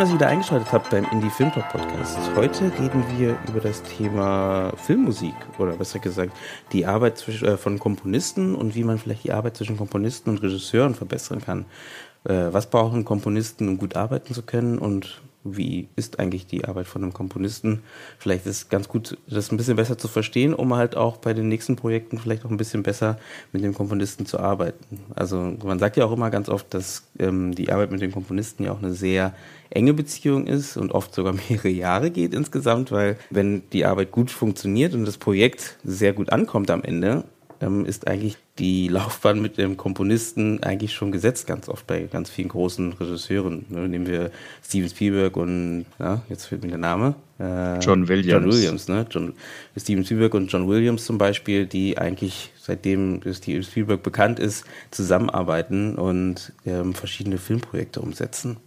Dass ihr wieder eingeschaltet habt beim Indie Film Talk Podcast. Heute reden wir über das Thema Filmmusik oder besser gesagt die Arbeit zwischen, äh, von Komponisten und wie man vielleicht die Arbeit zwischen Komponisten und Regisseuren verbessern kann. Äh, was brauchen Komponisten, um gut arbeiten zu können und wie ist eigentlich die Arbeit von einem Komponisten. Vielleicht ist es ganz gut, das ein bisschen besser zu verstehen, um halt auch bei den nächsten Projekten vielleicht auch ein bisschen besser mit dem Komponisten zu arbeiten. Also man sagt ja auch immer ganz oft, dass ähm, die Arbeit mit den Komponisten ja auch eine sehr enge Beziehung ist und oft sogar mehrere Jahre geht insgesamt, weil wenn die Arbeit gut funktioniert und das Projekt sehr gut ankommt am Ende, ähm, ist eigentlich die Laufbahn mit dem Komponisten eigentlich schon gesetzt, ganz oft bei ganz vielen großen Regisseuren. Ne? Nehmen wir Steven Spielberg und, ja, jetzt fehlt mir der Name. Äh, John Williams. John Williams, ne? John, Steven Spielberg und John Williams zum Beispiel, die eigentlich seitdem Steven Spielberg bekannt ist, zusammenarbeiten und ähm, verschiedene Filmprojekte umsetzen.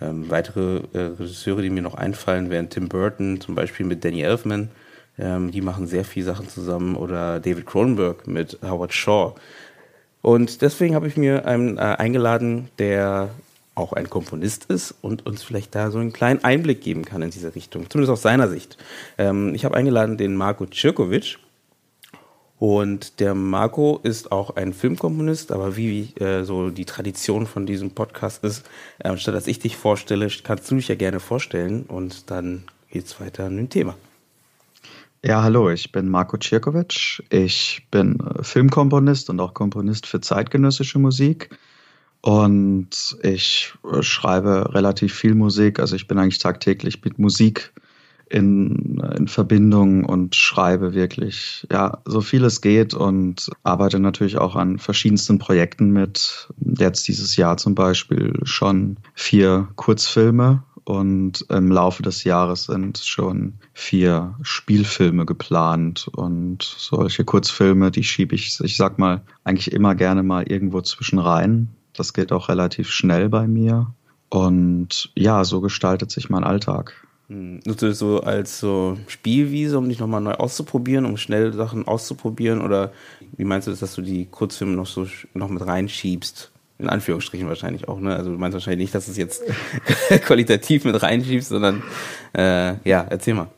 Ähm, weitere äh, Regisseure, die mir noch einfallen, wären Tim Burton, zum Beispiel mit Danny Elfman ähm, die machen sehr viele Sachen zusammen oder David Cronenberg mit Howard Shaw. Und deswegen habe ich mir einen äh, eingeladen, der auch ein Komponist ist und uns vielleicht da so einen kleinen Einblick geben kann in diese Richtung, zumindest aus seiner Sicht. Ähm, ich habe eingeladen den Marco Cirkovic. Und der Marco ist auch ein Filmkomponist, aber wie äh, so die Tradition von diesem Podcast ist, äh, statt dass ich dich vorstelle, kannst du dich ja gerne vorstellen und dann geht's weiter in dem Thema. Ja, hallo, ich bin Marco Cirkovic. Ich bin äh, Filmkomponist und auch Komponist für zeitgenössische Musik. Und ich äh, schreibe relativ viel Musik. Also ich bin eigentlich tagtäglich mit Musik in, in Verbindung und schreibe wirklich, ja, so viel es geht und arbeite natürlich auch an verschiedensten Projekten mit. Jetzt dieses Jahr zum Beispiel schon vier Kurzfilme und im Laufe des Jahres sind schon vier Spielfilme geplant und solche Kurzfilme, die schiebe ich, ich sag mal, eigentlich immer gerne mal irgendwo zwischen rein. Das geht auch relativ schnell bei mir. Und ja, so gestaltet sich mein Alltag. Hm, nutzt du das so als so Spielwiese, um dich nochmal neu auszuprobieren, um schnell Sachen auszuprobieren? Oder wie meinst du das, dass du die Kurzfilme noch so noch mit reinschiebst? In Anführungsstrichen wahrscheinlich auch, ne? Also du meinst wahrscheinlich nicht, dass du es jetzt qualitativ mit reinschiebst, sondern äh, ja, erzähl mal.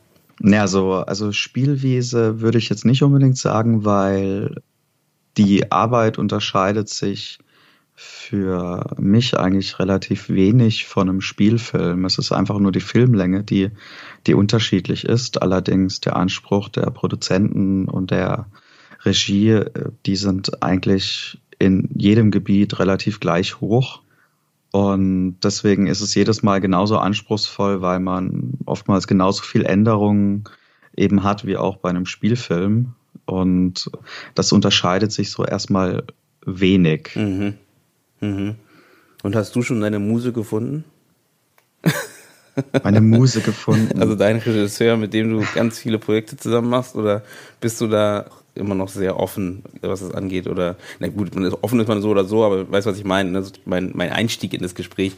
Ja, so, also Spielwiese würde ich jetzt nicht unbedingt sagen, weil die Arbeit unterscheidet sich für mich eigentlich relativ wenig von einem Spielfilm. Es ist einfach nur die Filmlänge, die, die unterschiedlich ist. Allerdings der Anspruch der Produzenten und der Regie, äh, die sind eigentlich in jedem Gebiet relativ gleich hoch. Und deswegen ist es jedes Mal genauso anspruchsvoll, weil man oftmals genauso viel Änderungen eben hat wie auch bei einem Spielfilm. Und das unterscheidet sich so erstmal wenig. Mhm. Mhm. Und hast du schon deine Muse gefunden? Meine Muse gefunden. Also dein Regisseur, mit dem du ganz viele Projekte zusammen machst, oder bist du da immer noch sehr offen, was das angeht. Oder, na gut, man ist, offen ist man so oder so, aber weißt du, was ich meine? Ne? Mein, mein Einstieg in das Gespräch,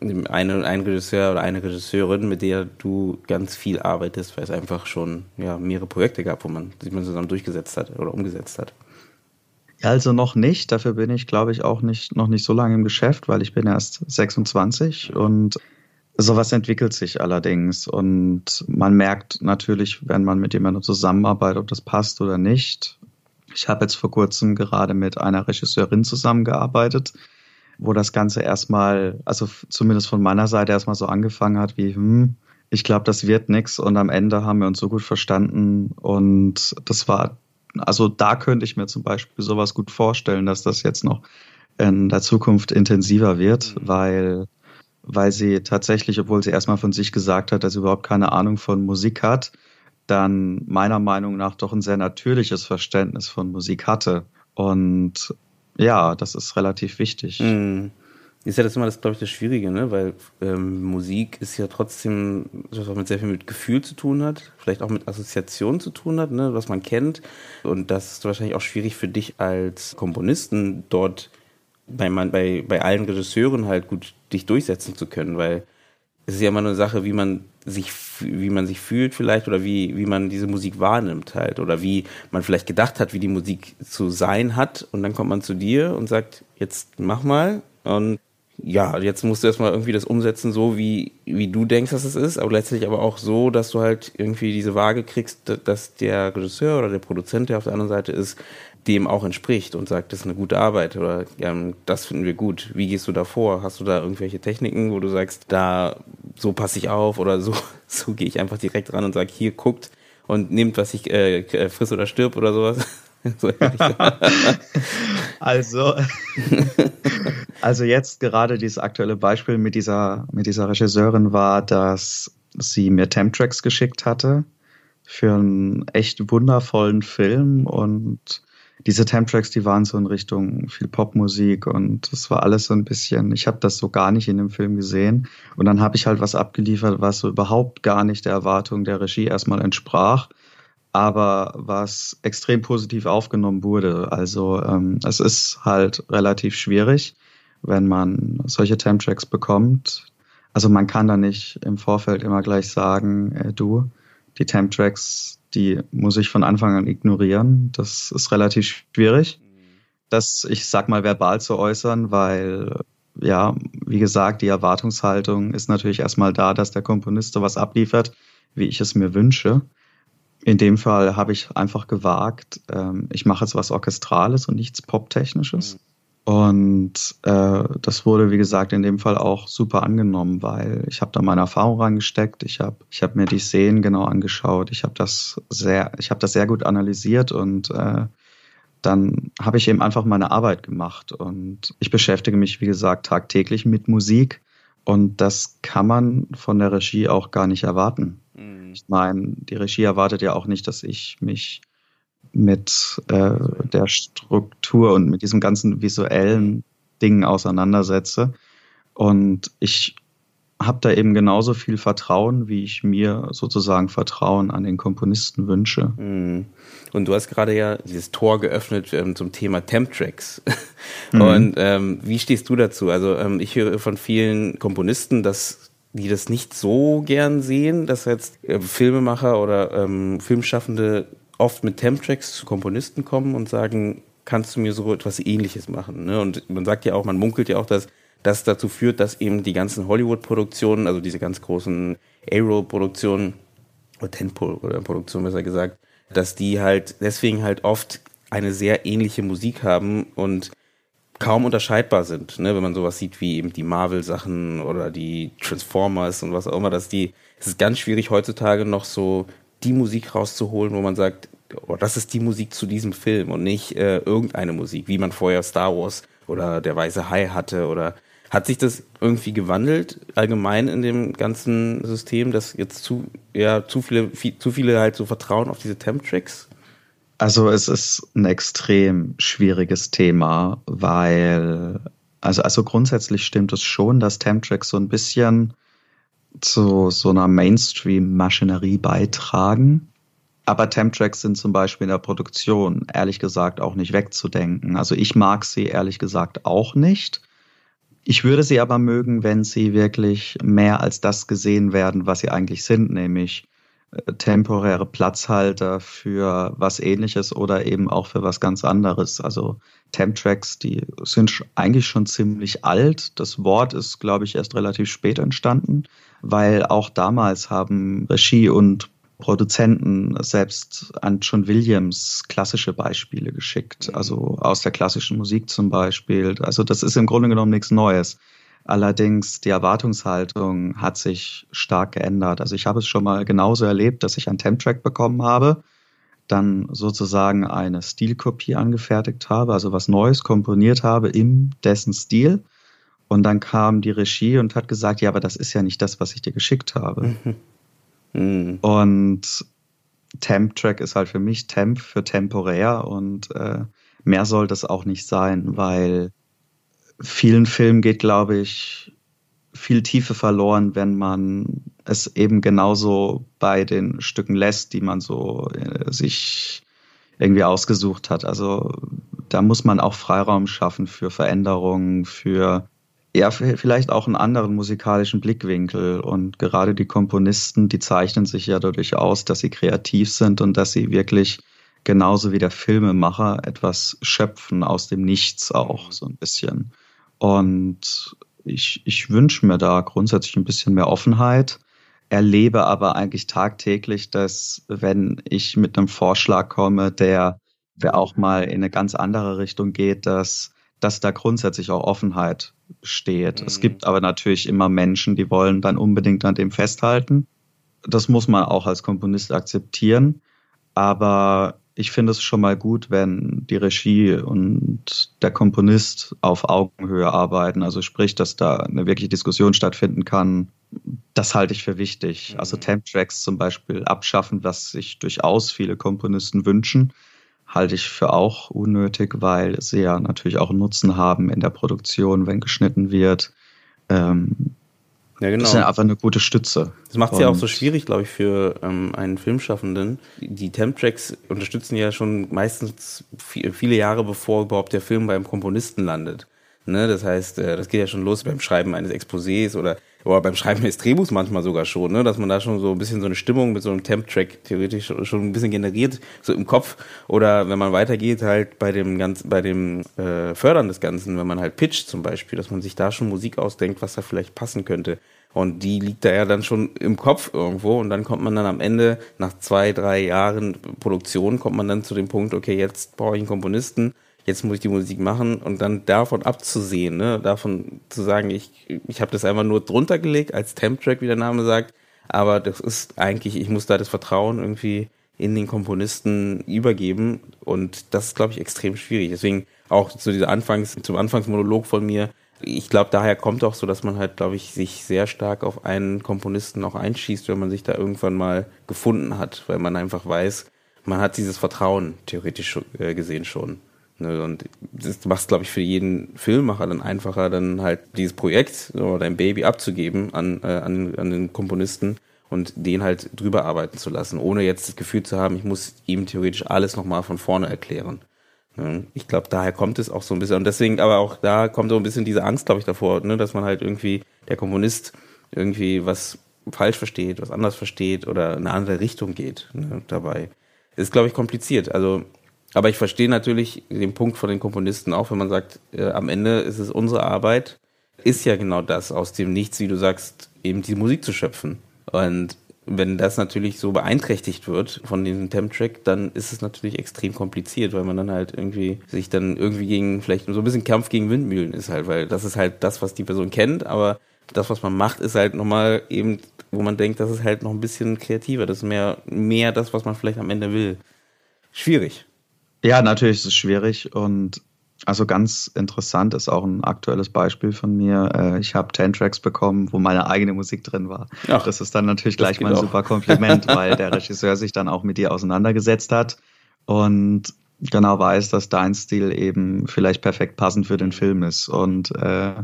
eine, ein Regisseur oder eine Regisseurin, mit der du ganz viel arbeitest, weil es einfach schon ja, mehrere Projekte gab, wo man sich mal zusammen durchgesetzt hat oder umgesetzt hat. Also noch nicht. Dafür bin ich, glaube ich, auch nicht, noch nicht so lange im Geschäft, weil ich bin erst 26 und Sowas entwickelt sich allerdings und man merkt natürlich, wenn man mit jemandem zusammenarbeitet, ob das passt oder nicht. Ich habe jetzt vor kurzem gerade mit einer Regisseurin zusammengearbeitet, wo das Ganze erstmal, also zumindest von meiner Seite erstmal so angefangen hat wie, hm, ich glaube, das wird nichts und am Ende haben wir uns so gut verstanden und das war, also da könnte ich mir zum Beispiel sowas gut vorstellen, dass das jetzt noch in der Zukunft intensiver wird, mhm. weil weil sie tatsächlich, obwohl sie erstmal von sich gesagt hat, dass sie überhaupt keine Ahnung von Musik hat, dann meiner Meinung nach doch ein sehr natürliches Verständnis von Musik hatte. Und ja, das ist relativ wichtig. Mhm. Ist ja das immer das, glaube ich, das Schwierige, ne? Weil ähm, Musik ist ja trotzdem was mit sehr viel mit Gefühl zu tun hat, vielleicht auch mit Assoziation zu tun hat, ne? was man kennt. Und das ist wahrscheinlich auch schwierig für dich als Komponisten dort bei, man, bei, bei allen Regisseuren halt gut dich durchsetzen zu können, weil es ist ja immer eine Sache, wie man sich, wie man sich fühlt vielleicht oder wie, wie man diese Musik wahrnimmt halt oder wie man vielleicht gedacht hat, wie die Musik zu sein hat und dann kommt man zu dir und sagt, jetzt mach mal und ja, jetzt musst du erstmal irgendwie das umsetzen, so wie, wie du denkst, dass es ist, aber gleichzeitig aber auch so, dass du halt irgendwie diese Waage kriegst, dass der Regisseur oder der Produzent, der auf der anderen Seite ist, dem auch entspricht und sagt, das ist eine gute Arbeit oder ja, das finden wir gut. Wie gehst du da vor? Hast du da irgendwelche Techniken, wo du sagst, da so passe ich auf oder so, so gehe ich einfach direkt ran und sage, hier guckt und nehmt, was ich äh, äh friss oder stirb oder sowas? also, also jetzt gerade dieses aktuelle Beispiel mit dieser, mit dieser Regisseurin war, dass sie mir Temp-Tracks geschickt hatte für einen echt wundervollen Film und diese Temp-Tracks, die waren so in Richtung viel Popmusik und das war alles so ein bisschen, ich habe das so gar nicht in dem Film gesehen und dann habe ich halt was abgeliefert, was so überhaupt gar nicht der Erwartung der Regie erstmal entsprach aber was extrem positiv aufgenommen wurde. Also ähm, es ist halt relativ schwierig, wenn man solche Temp-Tracks bekommt. Also man kann da nicht im Vorfeld immer gleich sagen, äh, du, die Temp-Tracks, die muss ich von Anfang an ignorieren. Das ist relativ schwierig, das, ich sag mal, verbal zu äußern, weil ja, wie gesagt, die Erwartungshaltung ist natürlich erstmal da, dass der Komponist sowas abliefert, wie ich es mir wünsche. In dem Fall habe ich einfach gewagt, ähm, ich mache jetzt was Orchestrales und nichts Poptechnisches. Mhm. Und äh, das wurde, wie gesagt, in dem Fall auch super angenommen, weil ich habe da meine Erfahrung reingesteckt. Ich habe ich hab mir die Szenen genau angeschaut. Ich habe das sehr, ich habe das sehr gut analysiert und äh, dann habe ich eben einfach meine Arbeit gemacht. Und ich beschäftige mich, wie gesagt, tagtäglich mit Musik. Und das kann man von der Regie auch gar nicht erwarten. Mhm. Ich meine, die Regie erwartet ja auch nicht, dass ich mich mit äh, der Struktur und mit diesem ganzen visuellen Dingen auseinandersetze. Und ich habe da eben genauso viel Vertrauen, wie ich mir sozusagen Vertrauen an den Komponisten wünsche. Mhm. Und du hast gerade ja dieses Tor geöffnet ähm, zum Thema Temp-Tracks. Mhm. Und ähm, wie stehst du dazu? Also ähm, ich höre von vielen Komponisten, dass die das nicht so gern sehen, dass jetzt äh, Filmemacher oder ähm, Filmschaffende oft mit Temp-Tracks zu Komponisten kommen und sagen, kannst du mir so etwas ähnliches machen? Ne? Und man sagt ja auch, man munkelt ja auch, dass das dazu führt, dass eben die ganzen Hollywood-Produktionen, also diese ganz großen A-Roll-Produktionen, oder Tentpole-Produktionen besser gesagt, dass die halt deswegen halt oft eine sehr ähnliche Musik haben und kaum unterscheidbar sind, ne? wenn man sowas sieht wie eben die Marvel-Sachen oder die Transformers und was auch immer, dass die, es ist ganz schwierig heutzutage noch so die Musik rauszuholen, wo man sagt, oh, das ist die Musik zu diesem Film und nicht äh, irgendeine Musik, wie man vorher Star Wars oder der Weiße Hai hatte oder hat sich das irgendwie gewandelt allgemein in dem ganzen System, dass jetzt zu ja zu viele viel, zu viele halt so vertrauen auf diese Temp Tracks? Also es ist ein extrem schwieriges Thema, weil also also grundsätzlich stimmt es schon, dass Temp Tracks so ein bisschen zu so einer Mainstream-Maschinerie beitragen. Aber Temp-Tracks sind zum Beispiel in der Produktion ehrlich gesagt auch nicht wegzudenken. Also ich mag sie ehrlich gesagt auch nicht. Ich würde sie aber mögen, wenn sie wirklich mehr als das gesehen werden, was sie eigentlich sind, nämlich äh, temporäre Platzhalter für was ähnliches oder eben auch für was ganz anderes. Also Temp-Tracks, die sind eigentlich schon ziemlich alt. Das Wort ist, glaube ich, erst relativ spät entstanden, weil auch damals haben Regie und Produzenten selbst an John Williams klassische Beispiele geschickt, mhm. also aus der klassischen Musik zum Beispiel. Also das ist im Grunde genommen nichts Neues. Allerdings die Erwartungshaltung hat sich stark geändert. Also ich habe es schon mal genauso erlebt, dass ich einen Temp-Track bekommen habe, dann sozusagen eine Stilkopie angefertigt habe, also was Neues komponiert habe im dessen Stil. Und dann kam die Regie und hat gesagt, ja, aber das ist ja nicht das, was ich dir geschickt habe. Mhm. Mhm. Und Temp-Track ist halt für mich Temp für temporär und äh, mehr soll das auch nicht sein, weil vielen Filmen geht, glaube ich, viel Tiefe verloren, wenn man es eben genauso bei den Stücken lässt, die man so äh, sich irgendwie ausgesucht hat. Also da muss man auch Freiraum schaffen für Veränderungen, für ja, vielleicht auch einen anderen musikalischen Blickwinkel. Und gerade die Komponisten, die zeichnen sich ja dadurch aus, dass sie kreativ sind und dass sie wirklich genauso wie der Filmemacher etwas schöpfen aus dem Nichts auch so ein bisschen. Und ich, ich wünsche mir da grundsätzlich ein bisschen mehr Offenheit, erlebe aber eigentlich tagtäglich, dass wenn ich mit einem Vorschlag komme, der, der auch mal in eine ganz andere Richtung geht, dass, dass da grundsätzlich auch Offenheit steht. Mhm. Es gibt aber natürlich immer Menschen, die wollen dann unbedingt an dem festhalten. Das muss man auch als Komponist akzeptieren. Aber ich finde es schon mal gut, wenn die Regie und der Komponist auf Augenhöhe arbeiten. Also sprich, dass da eine wirkliche Diskussion stattfinden kann. Das halte ich für wichtig. Mhm. Also Temp-Tracks zum Beispiel abschaffen, was sich durchaus viele Komponisten wünschen, halte ich für auch unnötig, weil sie ja natürlich auch einen Nutzen haben in der Produktion, wenn geschnitten wird. Ähm, ja, genau. Das ist ja einfach eine gute Stütze. Das macht es ja auch so schwierig, glaube ich, für ähm, einen Filmschaffenden. Die Temp-Tracks unterstützen ja schon meistens viele Jahre, bevor überhaupt der Film beim Komponisten landet. Ne? Das heißt, äh, das geht ja schon los beim Schreiben eines Exposés oder, oder beim Schreiben des Drehbuchs manchmal sogar schon, ne? dass man da schon so ein bisschen so eine Stimmung mit so einem Temp-Track theoretisch schon ein bisschen generiert, so im Kopf. Oder wenn man weitergeht, halt bei dem ganz, bei dem äh, Fördern des Ganzen, wenn man halt pitcht zum Beispiel, dass man sich da schon Musik ausdenkt, was da vielleicht passen könnte. Und die liegt da ja dann schon im Kopf irgendwo und dann kommt man dann am Ende, nach zwei, drei Jahren Produktion, kommt man dann zu dem Punkt, okay, jetzt brauche ich einen Komponisten jetzt muss ich die Musik machen und dann davon abzusehen, ne? davon zu sagen, ich, ich habe das einfach nur drunter gelegt als Temp-Track, wie der Name sagt, aber das ist eigentlich, ich muss da das Vertrauen irgendwie in den Komponisten übergeben und das ist, glaube ich, extrem schwierig. Deswegen auch zu dieser Anfangs, zum Anfangsmonolog von mir, ich glaube, daher kommt auch so, dass man halt, glaube ich, sich sehr stark auf einen Komponisten auch einschießt, wenn man sich da irgendwann mal gefunden hat, weil man einfach weiß, man hat dieses Vertrauen theoretisch äh, gesehen schon. Ne, und das macht es, glaube ich, für jeden Filmmacher dann einfacher, dann halt dieses Projekt oder dein Baby abzugeben an, äh, an, an den Komponisten und den halt drüber arbeiten zu lassen, ohne jetzt das Gefühl zu haben, ich muss ihm theoretisch alles nochmal von vorne erklären. Ne, ich glaube, daher kommt es auch so ein bisschen. Und deswegen, aber auch da kommt so ein bisschen diese Angst, glaube ich, davor, ne, dass man halt irgendwie, der Komponist irgendwie was falsch versteht, was anders versteht oder in eine andere Richtung geht ne, dabei. Ist, glaube ich, kompliziert. Also aber ich verstehe natürlich den Punkt von den Komponisten auch, wenn man sagt, äh, am Ende ist es unsere Arbeit, ist ja genau das, aus dem Nichts, wie du sagst, eben die Musik zu schöpfen. Und wenn das natürlich so beeinträchtigt wird von diesem Temp-Track, dann ist es natürlich extrem kompliziert, weil man dann halt irgendwie sich dann irgendwie gegen, vielleicht so ein bisschen Kampf gegen Windmühlen ist halt, weil das ist halt das, was die Person kennt, aber das, was man macht, ist halt nochmal eben, wo man denkt, das ist halt noch ein bisschen kreativer, das ist mehr, mehr das, was man vielleicht am Ende will. Schwierig. Ja, natürlich ist es schwierig und also ganz interessant ist auch ein aktuelles Beispiel von mir. Äh, ich habe Ten Tracks bekommen, wo meine eigene Musik drin war. Ach, das ist dann natürlich gleich mal ein auch. super Kompliment, weil der Regisseur sich dann auch mit dir auseinandergesetzt hat und genau weiß, dass dein Stil eben vielleicht perfekt passend für den Film ist. Und äh,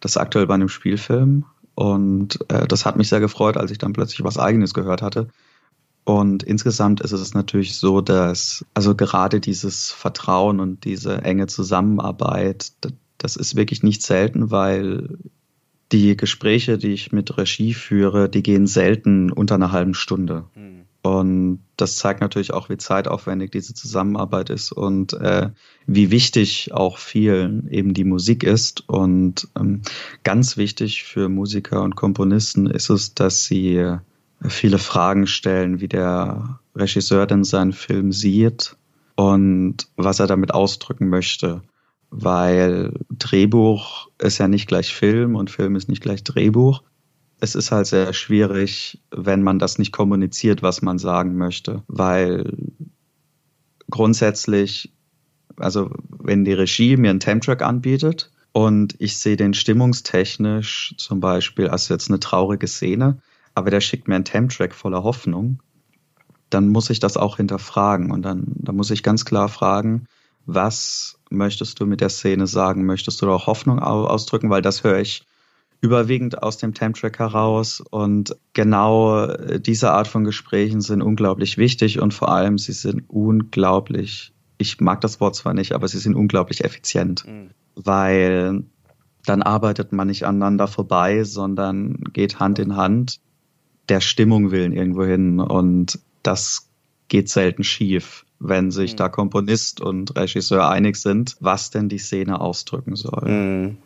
das ist aktuell bei einem Spielfilm. Und äh, das hat mich sehr gefreut, als ich dann plötzlich was eigenes gehört hatte. Und insgesamt ist es natürlich so, dass also gerade dieses Vertrauen und diese enge Zusammenarbeit, das ist wirklich nicht selten, weil die Gespräche, die ich mit Regie führe, die gehen selten unter einer halben Stunde. Mhm. Und das zeigt natürlich auch, wie zeitaufwendig diese Zusammenarbeit ist und äh, wie wichtig auch vielen eben die Musik ist. Und ähm, ganz wichtig für Musiker und Komponisten ist es, dass sie viele Fragen stellen, wie der Regisseur denn seinen Film sieht und was er damit ausdrücken möchte. Weil Drehbuch ist ja nicht gleich Film und Film ist nicht gleich Drehbuch. Es ist halt sehr schwierig, wenn man das nicht kommuniziert, was man sagen möchte, weil grundsätzlich, also wenn die Regie mir einen Temp-Track anbietet und ich sehe den stimmungstechnisch zum Beispiel als jetzt eine traurige Szene, aber der schickt mir einen Temp-Track voller Hoffnung, dann muss ich das auch hinterfragen. Und dann, dann muss ich ganz klar fragen, was möchtest du mit der Szene sagen? Möchtest du auch Hoffnung ausdrücken? Weil das höre ich überwiegend aus dem Time-Track heraus. Und genau äh, diese Art von Gesprächen sind unglaublich wichtig und vor allem sie sind unglaublich, ich mag das Wort zwar nicht, aber sie sind unglaublich effizient, mhm. weil dann arbeitet man nicht aneinander vorbei, sondern geht Hand in Hand der Stimmung willen irgendwo hin und das geht selten schief, wenn sich mhm. da Komponist und Regisseur einig sind, was denn die Szene ausdrücken soll. Mhm.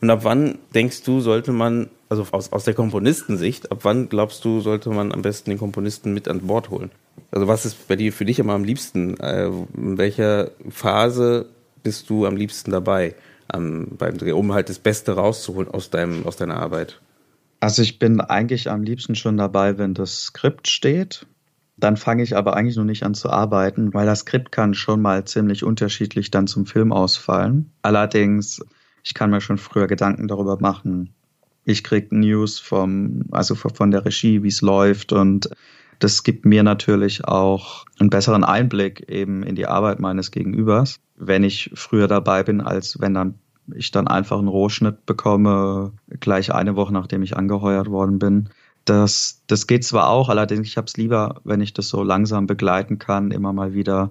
Und ab wann denkst du, sollte man, also aus, aus der Komponistensicht, ab wann glaubst du, sollte man am besten den Komponisten mit an Bord holen? Also was ist bei dir für dich immer am liebsten? Äh, in welcher Phase bist du am liebsten dabei beim Dreh, um halt das Beste rauszuholen aus, deinem, aus deiner Arbeit? Also ich bin eigentlich am liebsten schon dabei, wenn das Skript steht. Dann fange ich aber eigentlich noch nicht an zu arbeiten, weil das Skript kann schon mal ziemlich unterschiedlich dann zum Film ausfallen. Allerdings ich kann mir schon früher Gedanken darüber machen. Ich kriege News vom, also von der Regie, wie es läuft und das gibt mir natürlich auch einen besseren Einblick eben in die Arbeit meines Gegenübers, wenn ich früher dabei bin, als wenn dann ich dann einfach einen Rohschnitt bekomme, gleich eine Woche nachdem ich angeheuert worden bin. Das, das geht zwar auch, allerdings ich habe es lieber, wenn ich das so langsam begleiten kann, immer mal wieder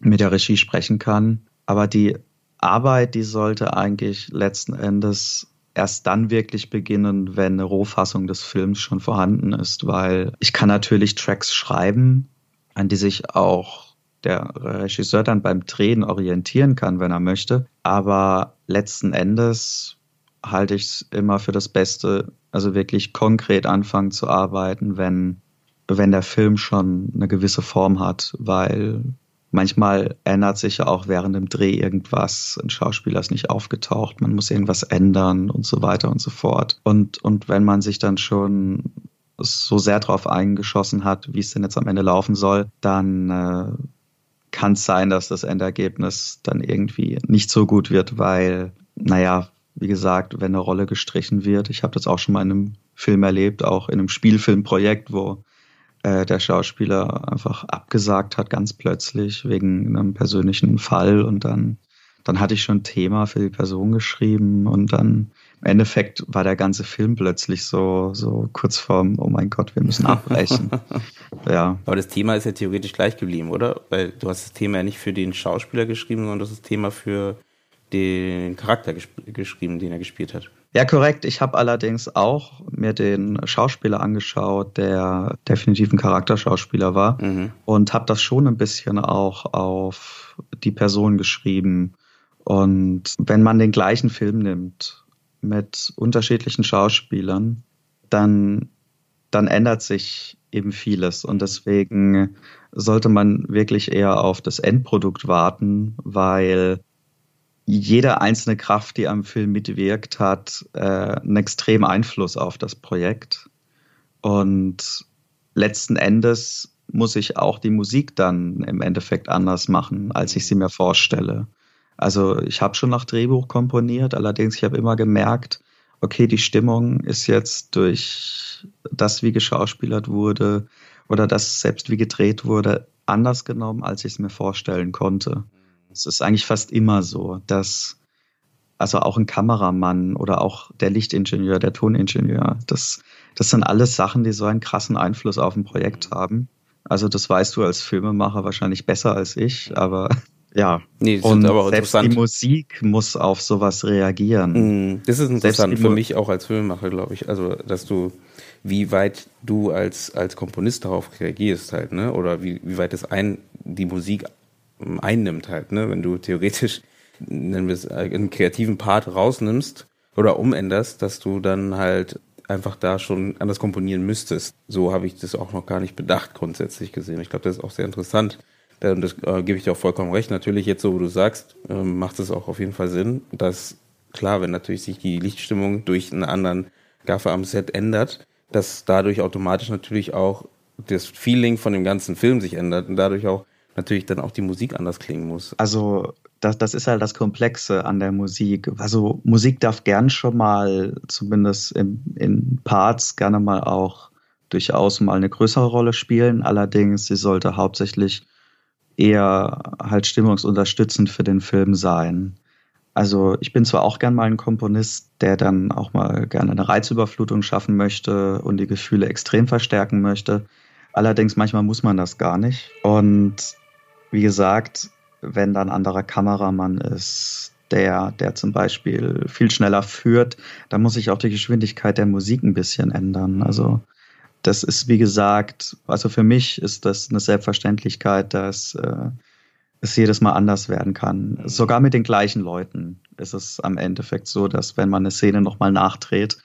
mit der Regie sprechen kann. Aber die Arbeit, die sollte eigentlich letzten Endes erst dann wirklich beginnen, wenn eine Rohfassung des Films schon vorhanden ist, weil ich kann natürlich Tracks schreiben, an die sich auch der Regisseur dann beim Drehen orientieren kann, wenn er möchte. Aber letzten Endes halte ich es immer für das Beste, also wirklich konkret anfangen zu arbeiten, wenn, wenn der Film schon eine gewisse Form hat, weil Manchmal ändert sich ja auch während dem Dreh irgendwas. Ein Schauspieler ist nicht aufgetaucht, man muss irgendwas ändern und so weiter und so fort. Und, und wenn man sich dann schon so sehr drauf eingeschossen hat, wie es denn jetzt am Ende laufen soll, dann äh, kann es sein, dass das Endergebnis dann irgendwie nicht so gut wird, weil, naja, wie gesagt, wenn eine Rolle gestrichen wird, ich habe das auch schon mal in einem Film erlebt, auch in einem Spielfilmprojekt, wo äh, der Schauspieler einfach abgesagt hat, ganz plötzlich, wegen einem persönlichen Fall. Und dann, dann hatte ich schon ein Thema für die Person geschrieben und dann im Endeffekt war der ganze Film plötzlich so, so kurz vorm, oh mein Gott, wir müssen abbrechen. ja. Aber das Thema ist ja theoretisch gleich geblieben, oder? Weil du hast das Thema ja nicht für den Schauspieler geschrieben, sondern das ist das Thema für den Charakter geschrieben, den er gespielt hat. Ja, korrekt. Ich habe allerdings auch mir den Schauspieler angeschaut, der definitiv ein Charakterschauspieler war mhm. und habe das schon ein bisschen auch auf die Person geschrieben. Und wenn man den gleichen Film nimmt mit unterschiedlichen Schauspielern, dann, dann ändert sich eben vieles. Und deswegen sollte man wirklich eher auf das Endprodukt warten, weil jede einzelne Kraft, die am Film mitwirkt, hat äh, einen extremen Einfluss auf das Projekt. Und letzten Endes muss ich auch die Musik dann im Endeffekt anders machen, als ich sie mir vorstelle. Also ich habe schon nach Drehbuch komponiert, allerdings ich habe immer gemerkt, okay, die Stimmung ist jetzt durch das, wie geschauspielert wurde oder das selbst wie gedreht wurde, anders genommen, als ich es mir vorstellen konnte. Es ist eigentlich fast immer so, dass also auch ein Kameramann oder auch der Lichtingenieur, der Toningenieur, das, das sind alles Sachen, die so einen krassen Einfluss auf ein Projekt haben. Also das weißt du als Filmemacher wahrscheinlich besser als ich, aber ja. Nee, das und aber selbst die Musik muss auf sowas reagieren. Mm, das ist interessant für mich auch als Filmemacher, glaube ich. Also, dass du, wie weit du als, als Komponist darauf reagierst halt, ne? Oder wie, wie weit es ein, die Musik einnimmt halt, ne? Wenn du theoretisch nennen wir es, äh, einen kreativen Part rausnimmst oder umänderst, dass du dann halt einfach da schon anders komponieren müsstest. So habe ich das auch noch gar nicht bedacht, grundsätzlich gesehen. Ich glaube, das ist auch sehr interessant. Und das äh, gebe ich dir auch vollkommen recht. Natürlich, jetzt so, wo du sagst, äh, macht es auch auf jeden Fall Sinn, dass, klar, wenn natürlich sich die Lichtstimmung durch einen anderen Gaffer am Set ändert, dass dadurch automatisch natürlich auch das Feeling von dem ganzen Film sich ändert und dadurch auch natürlich dann auch die Musik anders klingen muss. Also das, das ist halt das Komplexe an der Musik. Also Musik darf gern schon mal, zumindest in, in Parts, gerne mal auch durchaus mal eine größere Rolle spielen. Allerdings, sie sollte hauptsächlich eher halt stimmungsunterstützend für den Film sein. Also ich bin zwar auch gern mal ein Komponist, der dann auch mal gerne eine Reizüberflutung schaffen möchte und die Gefühle extrem verstärken möchte. Allerdings manchmal muss man das gar nicht. Und wie gesagt, wenn dann anderer Kameramann ist, der, der zum Beispiel viel schneller führt, dann muss sich auch die Geschwindigkeit der Musik ein bisschen ändern. Also das ist, wie gesagt, also für mich ist das eine Selbstverständlichkeit, dass äh, es jedes Mal anders werden kann. Mhm. Sogar mit den gleichen Leuten ist es am Endeffekt so, dass wenn man eine Szene nochmal nachdreht,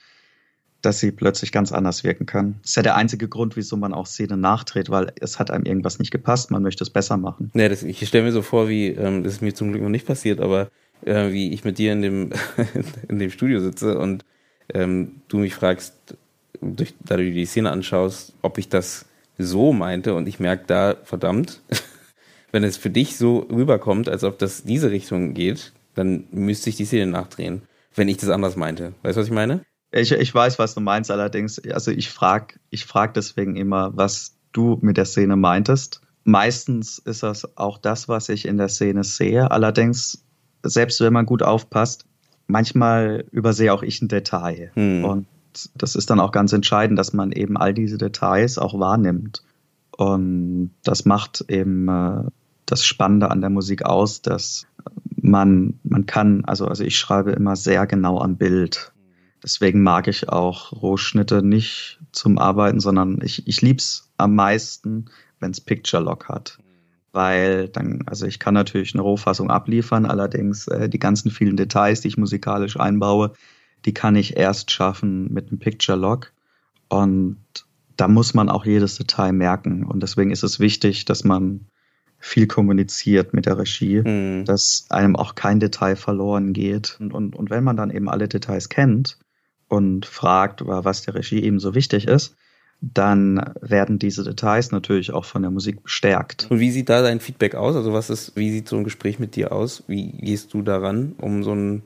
dass sie plötzlich ganz anders wirken kann. Das ist ja der einzige Grund, wieso man auch Szenen nachdreht, weil es hat einem irgendwas nicht gepasst, man möchte es besser machen. Ja, das, ich stelle mir so vor, wie, ähm, das ist mir zum Glück noch nicht passiert, aber äh, wie ich mit dir in dem, in dem Studio sitze und ähm, du mich fragst, durch, da du die Szene anschaust, ob ich das so meinte und ich merke da, verdammt, wenn es für dich so rüberkommt, als ob das diese Richtung geht, dann müsste ich die Szene nachdrehen, wenn ich das anders meinte. Weißt du, was ich meine? Ich, ich weiß, was du meinst, allerdings, also ich frage ich frag deswegen immer, was du mit der Szene meintest. Meistens ist das auch das, was ich in der Szene sehe. Allerdings, selbst wenn man gut aufpasst, manchmal übersehe auch ich ein Detail. Hm. Und das ist dann auch ganz entscheidend, dass man eben all diese Details auch wahrnimmt. Und das macht eben äh, das Spannende an der Musik aus, dass man, man kann, also, also ich schreibe immer sehr genau am Bild. Deswegen mag ich auch Rohschnitte nicht zum Arbeiten, sondern ich, ich lieb's am meisten, wenn's Picture Lock hat. Weil dann, also ich kann natürlich eine Rohfassung abliefern, allerdings äh, die ganzen vielen Details, die ich musikalisch einbaue, die kann ich erst schaffen mit einem Picture Lock. Und da muss man auch jedes Detail merken. Und deswegen ist es wichtig, dass man viel kommuniziert mit der Regie, mhm. dass einem auch kein Detail verloren geht. Und, und, und wenn man dann eben alle Details kennt und fragt, was der Regie eben so wichtig ist, dann werden diese Details natürlich auch von der Musik bestärkt. Und wie sieht da dein Feedback aus? Also was ist, wie sieht so ein Gespräch mit dir aus? Wie gehst du daran, um so ein,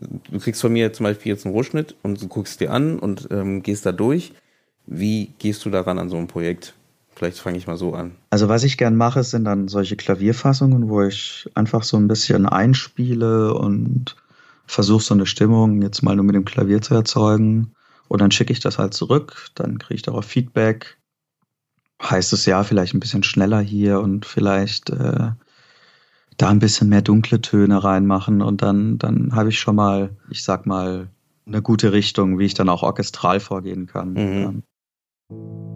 du kriegst von mir zum Beispiel jetzt einen Rohschnitt und du guckst dir an und ähm, gehst da durch. Wie gehst du daran an so ein Projekt? Vielleicht fange ich mal so an. Also was ich gern mache, sind dann solche Klavierfassungen, wo ich einfach so ein bisschen einspiele und versuche so eine Stimmung jetzt mal nur mit dem Klavier zu erzeugen. Und dann schicke ich das halt zurück, dann kriege ich darauf Feedback. Heißt es ja, vielleicht ein bisschen schneller hier und vielleicht äh, da ein bisschen mehr dunkle Töne reinmachen und dann, dann habe ich schon mal, ich sag mal, eine gute Richtung, wie ich dann auch orchestral vorgehen kann. Mhm.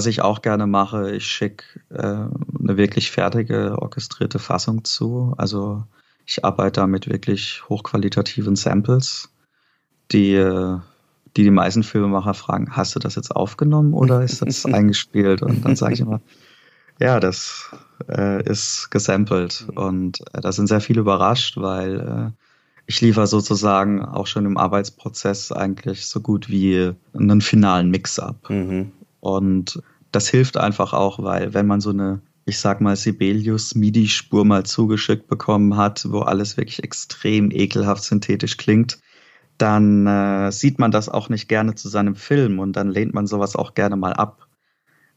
Was ich auch gerne mache, ich schicke äh, eine wirklich fertige orchestrierte Fassung zu. Also ich arbeite da mit wirklich hochqualitativen Samples, die, äh, die die meisten Filmemacher fragen, hast du das jetzt aufgenommen oder ist das eingespielt? Und dann sage ich immer, ja, das äh, ist gesampelt. Und äh, da sind sehr viele überrascht, weil äh, ich liefere sozusagen auch schon im Arbeitsprozess eigentlich so gut wie einen finalen Mix ab. Mhm. Und das hilft einfach auch, weil wenn man so eine, ich sag mal, Sibelius MIDI-Spur mal zugeschickt bekommen hat, wo alles wirklich extrem ekelhaft synthetisch klingt, dann äh, sieht man das auch nicht gerne zu seinem Film und dann lehnt man sowas auch gerne mal ab.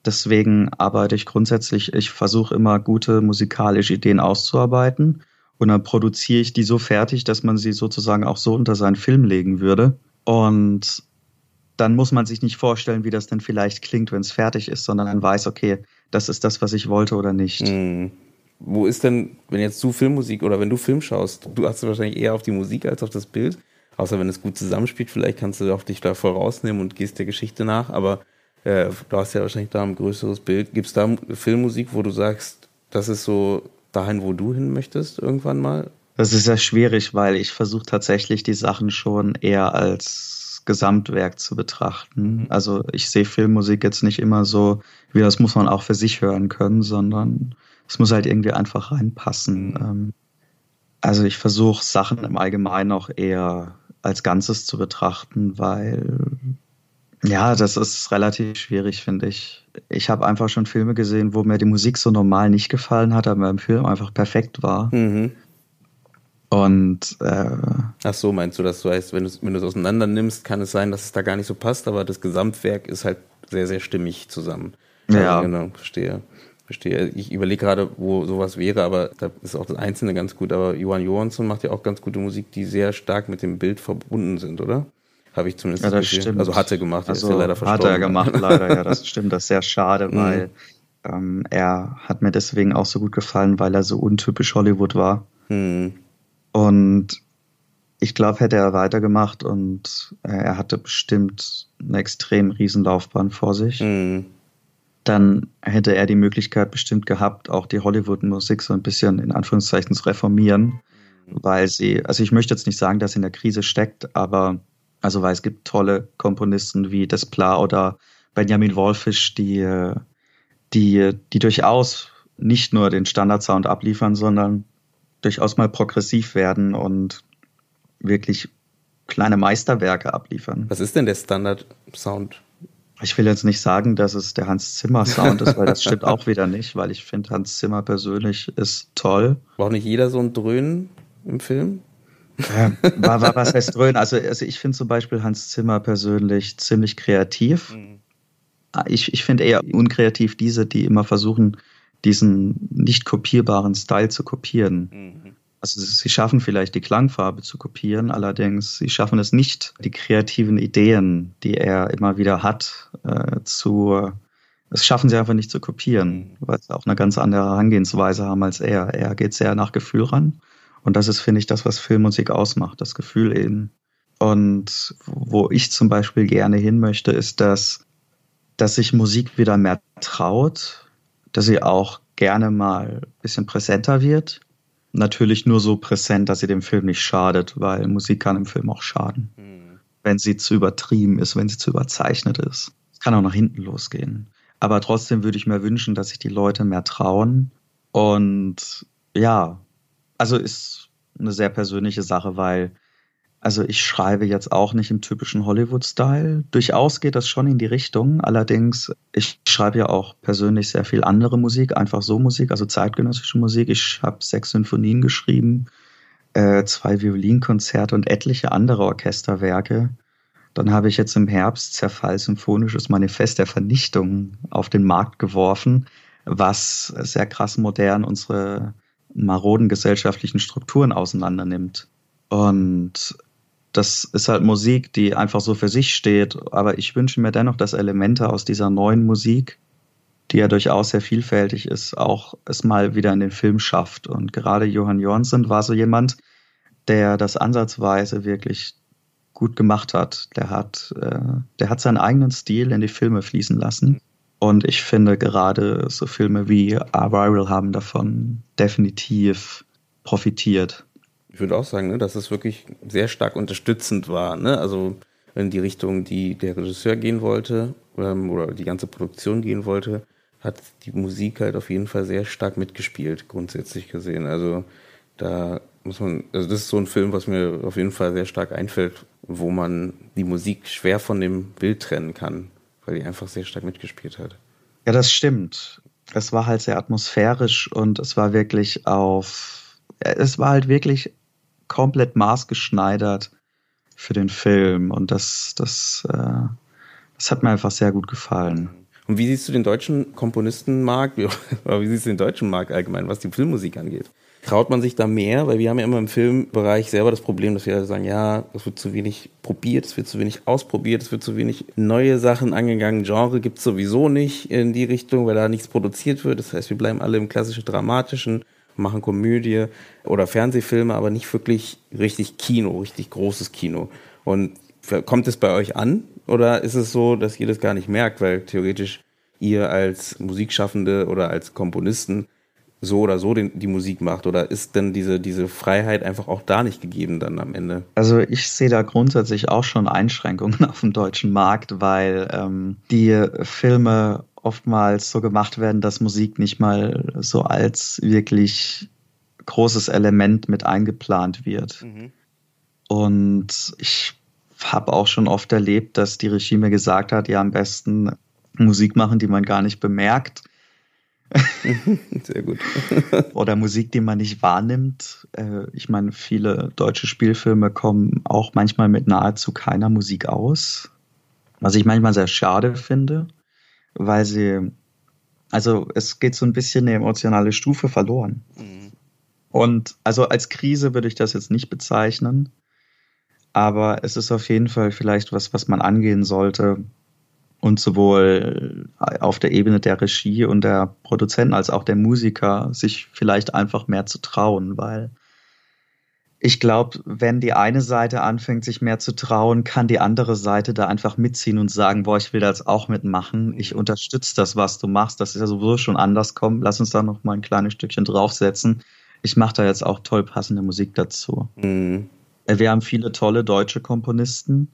Deswegen arbeite ich grundsätzlich, ich versuche immer gute musikalische Ideen auszuarbeiten und dann produziere ich die so fertig, dass man sie sozusagen auch so unter seinen Film legen würde. Und dann muss man sich nicht vorstellen, wie das denn vielleicht klingt, wenn es fertig ist, sondern dann weiß, okay, das ist das, was ich wollte oder nicht. Mhm. Wo ist denn, wenn jetzt du Filmmusik oder wenn du Film schaust, du hast wahrscheinlich eher auf die Musik als auf das Bild, außer wenn es gut zusammenspielt, vielleicht kannst du auch dich da voll rausnehmen und gehst der Geschichte nach, aber äh, du hast ja wahrscheinlich da ein größeres Bild. Gibt es da Filmmusik, wo du sagst, das ist so dahin, wo du hin möchtest irgendwann mal? Das ist sehr schwierig, weil ich versuche tatsächlich die Sachen schon eher als Gesamtwerk zu betrachten. Also ich sehe Filmmusik jetzt nicht immer so, wie das muss man auch für sich hören können, sondern es muss halt irgendwie einfach reinpassen. Ähm, also ich versuche Sachen im Allgemeinen auch eher als Ganzes zu betrachten, weil ja, das ist relativ schwierig, finde ich. Ich habe einfach schon Filme gesehen, wo mir die Musik so normal nicht gefallen hat, aber im Film einfach perfekt war. Mhm. Und äh, ach so, meinst du, dass du weißt, wenn du wenn es auseinander nimmst, kann es sein, dass es da gar nicht so passt, aber das Gesamtwerk ist halt sehr sehr stimmig zusammen. Ja, also, genau, verstehe. Verstehe. Ich überlege gerade, wo sowas wäre, aber da ist auch das Einzelne ganz gut. Aber Johan Johansson macht ja auch ganz gute Musik, die sehr stark mit dem Bild verbunden sind, oder? Habe ich zumindest ja, das gesehen. Stimmt. Also hat er gemacht, also, ist ja leider verstorben. Hat er gemacht, leider, ja, das stimmt. Das ist sehr schade, mhm. weil ähm, er hat mir deswegen auch so gut gefallen, weil er so untypisch Hollywood war. Mhm. Und ich glaube, hätte er weitergemacht und äh, er hatte bestimmt eine extrem Riesenlaufbahn vor sich. Mhm dann hätte er die Möglichkeit bestimmt gehabt, auch die Hollywood-Musik so ein bisschen in Anführungszeichen zu reformieren, weil sie, also ich möchte jetzt nicht sagen, dass sie in der Krise steckt, aber also weil es gibt tolle Komponisten wie Desplat oder Benjamin Wolfisch, die, die, die durchaus nicht nur den Standardsound abliefern, sondern durchaus mal progressiv werden und wirklich kleine Meisterwerke abliefern. Was ist denn der Standard-Sound? Ich will jetzt nicht sagen, dass es der Hans Zimmer Sound ist, weil das stimmt auch wieder nicht, weil ich finde, Hans Zimmer persönlich ist toll. Braucht nicht jeder so ein Dröhnen im Film? Ja, was heißt Dröhnen? Also, also ich finde zum Beispiel Hans Zimmer persönlich ziemlich kreativ. Mhm. Ich, ich finde eher unkreativ diese, die immer versuchen, diesen nicht kopierbaren Style zu kopieren. Mhm. Also sie schaffen vielleicht die Klangfarbe zu kopieren, allerdings sie schaffen es nicht, die kreativen Ideen, die er immer wieder hat, äh, zu das schaffen sie einfach nicht zu kopieren, weil sie auch eine ganz andere Herangehensweise haben als er. Er geht sehr nach Gefühl ran. Und das ist, finde ich, das, was Filmmusik ausmacht, das Gefühl eben. Und wo ich zum Beispiel gerne hin möchte, ist, dass, dass sich Musik wieder mehr traut, dass sie auch gerne mal ein bisschen präsenter wird natürlich nur so präsent, dass sie dem Film nicht schadet, weil Musik kann im Film auch schaden. Mhm. Wenn sie zu übertrieben ist, wenn sie zu überzeichnet ist. Es kann auch nach hinten losgehen. Aber trotzdem würde ich mir wünschen, dass sich die Leute mehr trauen. Und ja, also ist eine sehr persönliche Sache, weil also ich schreibe jetzt auch nicht im typischen Hollywood-Style. Durchaus geht das schon in die Richtung. Allerdings, ich schreibe ja auch persönlich sehr viel andere Musik, einfach so Musik, also zeitgenössische Musik. Ich habe sechs Symphonien geschrieben, äh, zwei Violinkonzerte und etliche andere Orchesterwerke. Dann habe ich jetzt im Herbst Zerfall Symphonisches Manifest der Vernichtung auf den Markt geworfen, was sehr krass modern unsere maroden gesellschaftlichen Strukturen auseinandernimmt. Und das ist halt Musik, die einfach so für sich steht. Aber ich wünsche mir dennoch, dass Elemente aus dieser neuen Musik, die ja durchaus sehr vielfältig ist, auch es mal wieder in den Film schafft. Und gerade Johann Johansson war so jemand, der das ansatzweise wirklich gut gemacht hat. Der hat, äh, der hat seinen eigenen Stil in die Filme fließen lassen. Und ich finde gerade so Filme wie Arrival haben davon definitiv profitiert. Ich würde auch sagen, ne, dass es wirklich sehr stark unterstützend war. Ne? Also in die Richtung, die der Regisseur gehen wollte ähm, oder die ganze Produktion gehen wollte, hat die Musik halt auf jeden Fall sehr stark mitgespielt, grundsätzlich gesehen. Also da muss man, also das ist so ein Film, was mir auf jeden Fall sehr stark einfällt, wo man die Musik schwer von dem Bild trennen kann, weil die einfach sehr stark mitgespielt hat. Ja, das stimmt. Es war halt sehr atmosphärisch und es war wirklich auf, es war halt wirklich komplett maßgeschneidert für den Film. Und das, das, äh, das hat mir einfach sehr gut gefallen. Und wie siehst du den deutschen Komponistenmarkt, oder wie siehst du den deutschen Markt allgemein, was die Filmmusik angeht? Traut man sich da mehr? Weil wir haben ja immer im Filmbereich selber das Problem, dass wir sagen, ja, es wird zu wenig probiert, es wird zu wenig ausprobiert, es wird zu wenig neue Sachen angegangen. Genre gibt es sowieso nicht in die Richtung, weil da nichts produziert wird. Das heißt, wir bleiben alle im klassischen Dramatischen machen Komödie oder Fernsehfilme, aber nicht wirklich richtig Kino, richtig großes Kino. Und kommt es bei euch an oder ist es so, dass ihr das gar nicht merkt, weil theoretisch ihr als Musikschaffende oder als Komponisten so oder so den, die Musik macht? Oder ist denn diese, diese Freiheit einfach auch da nicht gegeben dann am Ende? Also ich sehe da grundsätzlich auch schon Einschränkungen auf dem deutschen Markt, weil ähm, die Filme oftmals so gemacht werden, dass Musik nicht mal so als wirklich großes Element mit eingeplant wird. Mhm. Und ich habe auch schon oft erlebt, dass die Regie mir gesagt hat, ja, am besten Musik machen, die man gar nicht bemerkt. Sehr gut. Oder Musik, die man nicht wahrnimmt. Äh, ich meine, viele deutsche Spielfilme kommen auch manchmal mit nahezu keiner Musik aus. Was ich manchmal sehr schade finde, weil sie, also es geht so ein bisschen eine emotionale Stufe verloren. Mhm. Und also als Krise würde ich das jetzt nicht bezeichnen, aber es ist auf jeden Fall vielleicht was, was man angehen sollte, und sowohl auf der Ebene der Regie und der Produzenten als auch der Musiker sich vielleicht einfach mehr zu trauen, weil ich glaube, wenn die eine Seite anfängt, sich mehr zu trauen, kann die andere Seite da einfach mitziehen und sagen, boah, ich will das auch mitmachen. Ich unterstütze das, was du machst. Das ist ja sowieso schon anders kommen. Lass uns da noch mal ein kleines Stückchen draufsetzen. Ich mache da jetzt auch toll passende Musik dazu. Mhm. Wir haben viele tolle deutsche Komponisten.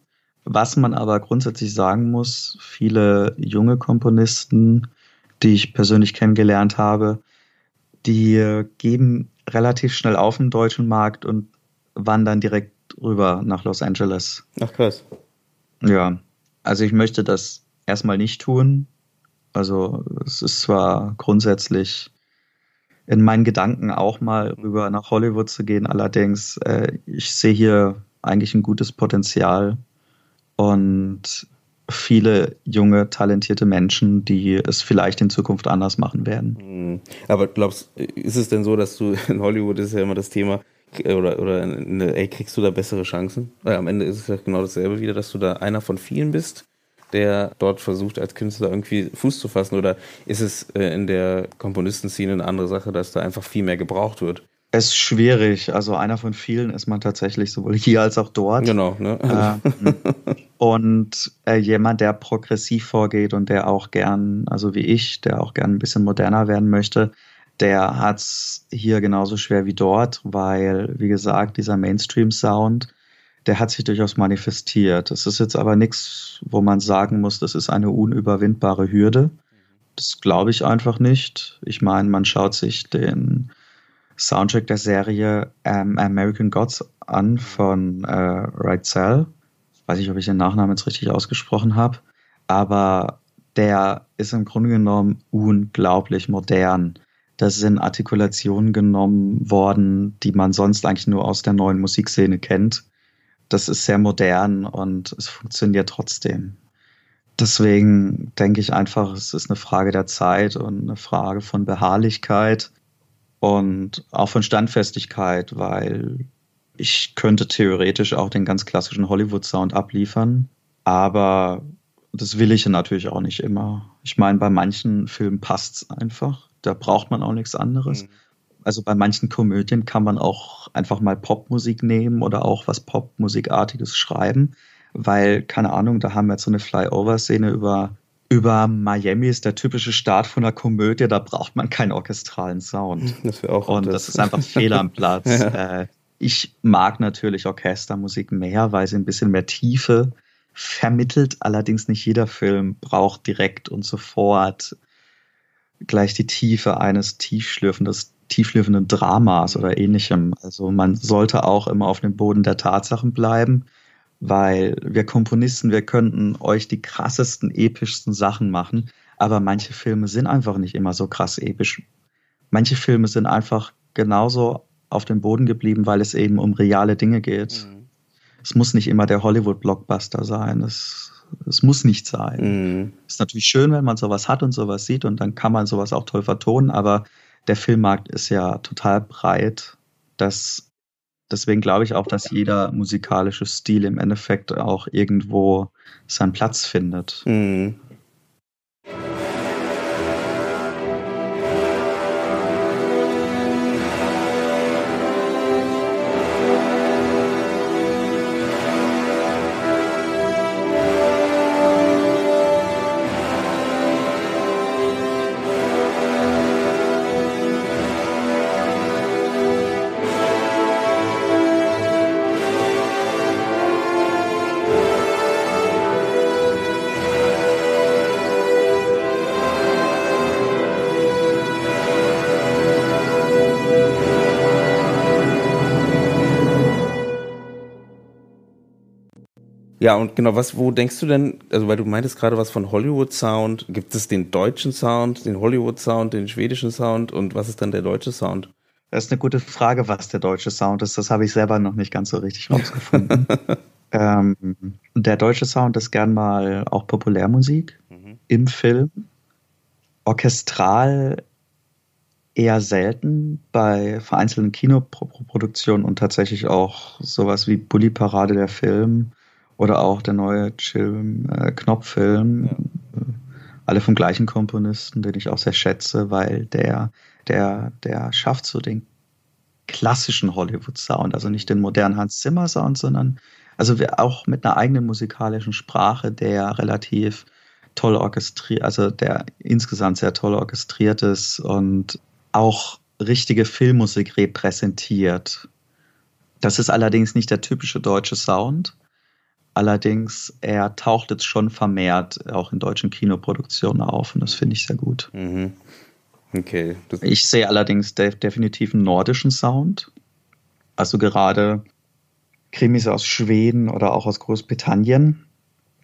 Was man aber grundsätzlich sagen muss, viele junge Komponisten, die ich persönlich kennengelernt habe, die geben relativ schnell auf den deutschen Markt und wandern direkt rüber nach Los Angeles. Ach krass. Ja, also ich möchte das erstmal nicht tun. Also es ist zwar grundsätzlich in meinen Gedanken auch mal rüber nach Hollywood zu gehen, allerdings äh, ich sehe hier eigentlich ein gutes Potenzial und viele junge, talentierte Menschen, die es vielleicht in Zukunft anders machen werden. Hm. Aber glaubst ist es denn so, dass du in Hollywood ist ja immer das Thema, oder, oder eine, ey, kriegst du da bessere Chancen? Weil am Ende ist es ja genau dasselbe wieder, dass du da einer von vielen bist, der dort versucht, als Künstler irgendwie Fuß zu fassen? Oder ist es äh, in der Komponistenszene eine andere Sache, dass da einfach viel mehr gebraucht wird? Es ist schwierig. Also einer von vielen ist man tatsächlich sowohl hier als auch dort. Genau. Ne? Ähm, und äh, jemand, der progressiv vorgeht und der auch gern, also wie ich, der auch gern ein bisschen moderner werden möchte, der hat es hier genauso schwer wie dort, weil, wie gesagt, dieser Mainstream-Sound, der hat sich durchaus manifestiert. Das ist jetzt aber nichts, wo man sagen muss, das ist eine unüberwindbare Hürde. Das glaube ich einfach nicht. Ich meine, man schaut sich den Soundtrack der Serie ähm, American Gods an von äh, Reitzell. Weiß nicht, ob ich den Nachnamen jetzt richtig ausgesprochen habe, aber der ist im Grunde genommen unglaublich modern. Da sind Artikulationen genommen worden, die man sonst eigentlich nur aus der neuen Musikszene kennt. Das ist sehr modern und es funktioniert trotzdem. Deswegen denke ich einfach, es ist eine Frage der Zeit und eine Frage von Beharrlichkeit und auch von Standfestigkeit, weil ich könnte theoretisch auch den ganz klassischen Hollywood-Sound abliefern, aber das will ich natürlich auch nicht immer. Ich meine, bei manchen Filmen passt es einfach. Da braucht man auch nichts anderes. Mhm. Also bei manchen Komödien kann man auch einfach mal Popmusik nehmen oder auch was Popmusikartiges schreiben, weil, keine Ahnung, da haben wir jetzt so eine Flyover-Szene über über Miami ist der typische Start von einer Komödie, da braucht man keinen orchestralen Sound. Das wäre auch Und das. das ist einfach fehl am Platz. ja. Äh, ich mag natürlich Orchestermusik mehr, weil sie ein bisschen mehr Tiefe vermittelt. Allerdings nicht jeder Film braucht direkt und sofort gleich die Tiefe eines tiefschlürfendes, tiefschlürfenden Dramas oder ähnlichem. Also man sollte auch immer auf dem Boden der Tatsachen bleiben weil wir Komponisten, wir könnten euch die krassesten, epischsten Sachen machen, aber manche Filme sind einfach nicht immer so krass episch. Manche Filme sind einfach genauso auf dem Boden geblieben, weil es eben um reale Dinge geht. Mhm. Es muss nicht immer der Hollywood-Blockbuster sein. Es, es muss nicht sein. Mhm. Ist natürlich schön, wenn man sowas hat und sowas sieht und dann kann man sowas auch toll vertonen, aber der Filmmarkt ist ja total breit, dass deswegen glaube ich auch, dass jeder musikalische Stil im Endeffekt auch irgendwo seinen Platz findet. Mhm. Ja, und genau, was, wo denkst du denn, also weil du meintest gerade was von Hollywood Sound, gibt es den deutschen Sound, den Hollywood Sound, den schwedischen Sound und was ist dann der deutsche Sound? Das ist eine gute Frage, was der deutsche Sound ist. Das habe ich selber noch nicht ganz so richtig rausgefunden. ähm, der deutsche Sound ist gern mal auch Populärmusik mhm. im Film. Orchestral eher selten bei vereinzelten Kinoproduktionen und tatsächlich auch sowas wie Bully Parade der Film oder auch der neue äh, Knopffilm. Ja. Alle vom gleichen Komponisten, den ich auch sehr schätze, weil der, der, der schafft so den klassischen Hollywood-Sound, also nicht den modernen Hans Zimmer-Sound, sondern also auch mit einer eigenen musikalischen Sprache, der relativ toll orchestriert, also der insgesamt sehr toll orchestriert ist und auch richtige Filmmusik repräsentiert. Das ist allerdings nicht der typische deutsche Sound. Allerdings, er taucht jetzt schon vermehrt auch in deutschen Kinoproduktionen auf und das finde ich sehr gut. Mhm. Okay. Das ich sehe allerdings de definitiv einen nordischen Sound. Also gerade Krimis aus Schweden oder auch aus Großbritannien,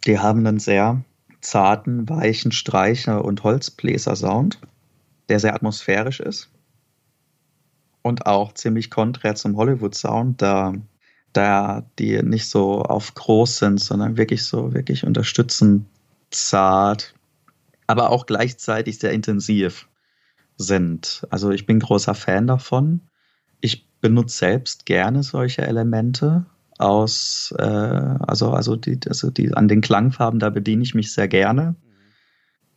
die haben einen sehr zarten, weichen Streicher- und Holzbläser-Sound der sehr atmosphärisch ist und auch ziemlich konträr zum Hollywood-Sound, da, da die nicht so auf groß sind, sondern wirklich so, wirklich unterstützend, zart, aber auch gleichzeitig sehr intensiv sind. Also ich bin großer Fan davon. Ich benutze selbst gerne solche Elemente aus, äh, also, also, die, also die, an den Klangfarben, da bediene ich mich sehr gerne.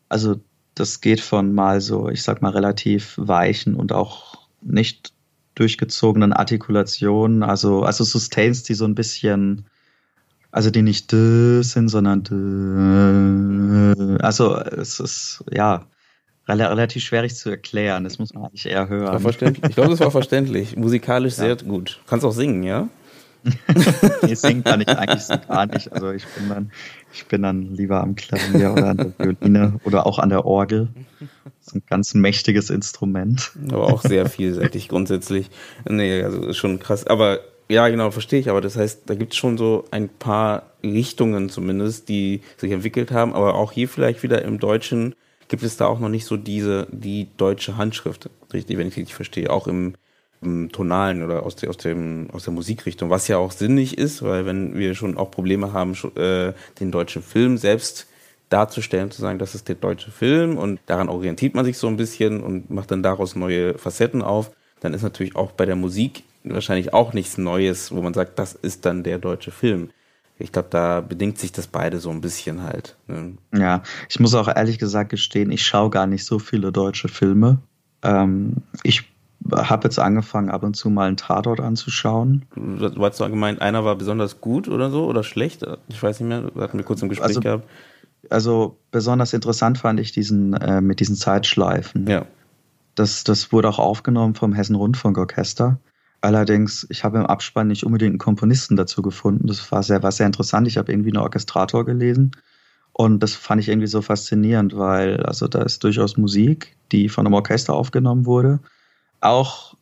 Also das geht von mal so, ich sag mal, relativ weichen und auch nicht durchgezogenen Artikulationen, also, also Sustains, die so ein bisschen, also die nicht sind, sondern also es ist, ja, relativ schwierig zu erklären. Das muss man eigentlich eher hören. Ich glaube, das war verständlich. Musikalisch ja. sehr gut. Kannst auch singen, ja? nee, singen kann ich eigentlich so gar nicht. Also ich bin dann, ich bin dann lieber am Klavier oder an der Violine oder auch an der Orgel. Das ist ein ganz mächtiges Instrument. Aber auch sehr vielseitig grundsätzlich. Nee, also schon krass. Aber ja, genau, verstehe ich. Aber das heißt, da gibt es schon so ein paar Richtungen zumindest, die sich entwickelt haben. Aber auch hier vielleicht wieder im Deutschen gibt es da auch noch nicht so diese, die deutsche Handschrift, richtig, wenn ich richtig verstehe. Auch im Tonalen oder aus, der, aus, dem, aus der Musikrichtung, was ja auch sinnig ist, weil wenn wir schon auch Probleme haben, äh, den deutschen Film selbst darzustellen, zu sagen, das ist der deutsche Film und daran orientiert man sich so ein bisschen und macht dann daraus neue Facetten auf, dann ist natürlich auch bei der Musik wahrscheinlich auch nichts Neues, wo man sagt, das ist dann der deutsche Film. Ich glaube, da bedingt sich das beide so ein bisschen halt. Ne? Ja, ich muss auch ehrlich gesagt gestehen, ich schaue gar nicht so viele deutsche Filme. Ähm, ich habe jetzt angefangen, ab und zu mal einen Tatort anzuschauen. Du hast so gemeint, einer war besonders gut oder so oder schlecht? Ich weiß nicht mehr, wir hatten wir kurz im Gespräch also, gehabt. Also besonders interessant fand ich diesen äh, mit diesen Zeitschleifen. Ja. Das, das wurde auch aufgenommen vom Hessen Rundfunkorchester. Allerdings, ich habe im Abspann nicht unbedingt einen Komponisten dazu gefunden. Das war sehr, war sehr interessant. Ich habe irgendwie einen Orchestrator gelesen. Und das fand ich irgendwie so faszinierend, weil also da ist durchaus Musik, die von einem Orchester aufgenommen wurde auch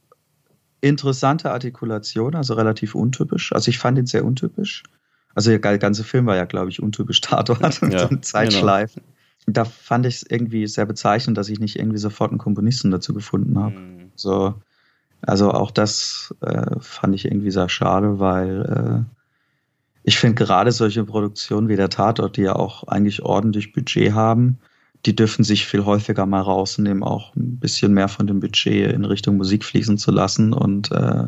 interessante Artikulation, also relativ untypisch. Also ich fand ihn sehr untypisch. Also der ganze Film war ja, glaube ich, untypisch Tatort und ja, Zeitschleifen. Genau. Da fand ich es irgendwie sehr bezeichnend, dass ich nicht irgendwie sofort einen Komponisten dazu gefunden habe. Mhm. So, also auch das äh, fand ich irgendwie sehr schade, weil äh, ich finde gerade solche Produktionen wie der Tatort, die ja auch eigentlich ordentlich Budget haben, die dürfen sich viel häufiger mal rausnehmen, auch ein bisschen mehr von dem Budget in Richtung Musik fließen zu lassen und äh,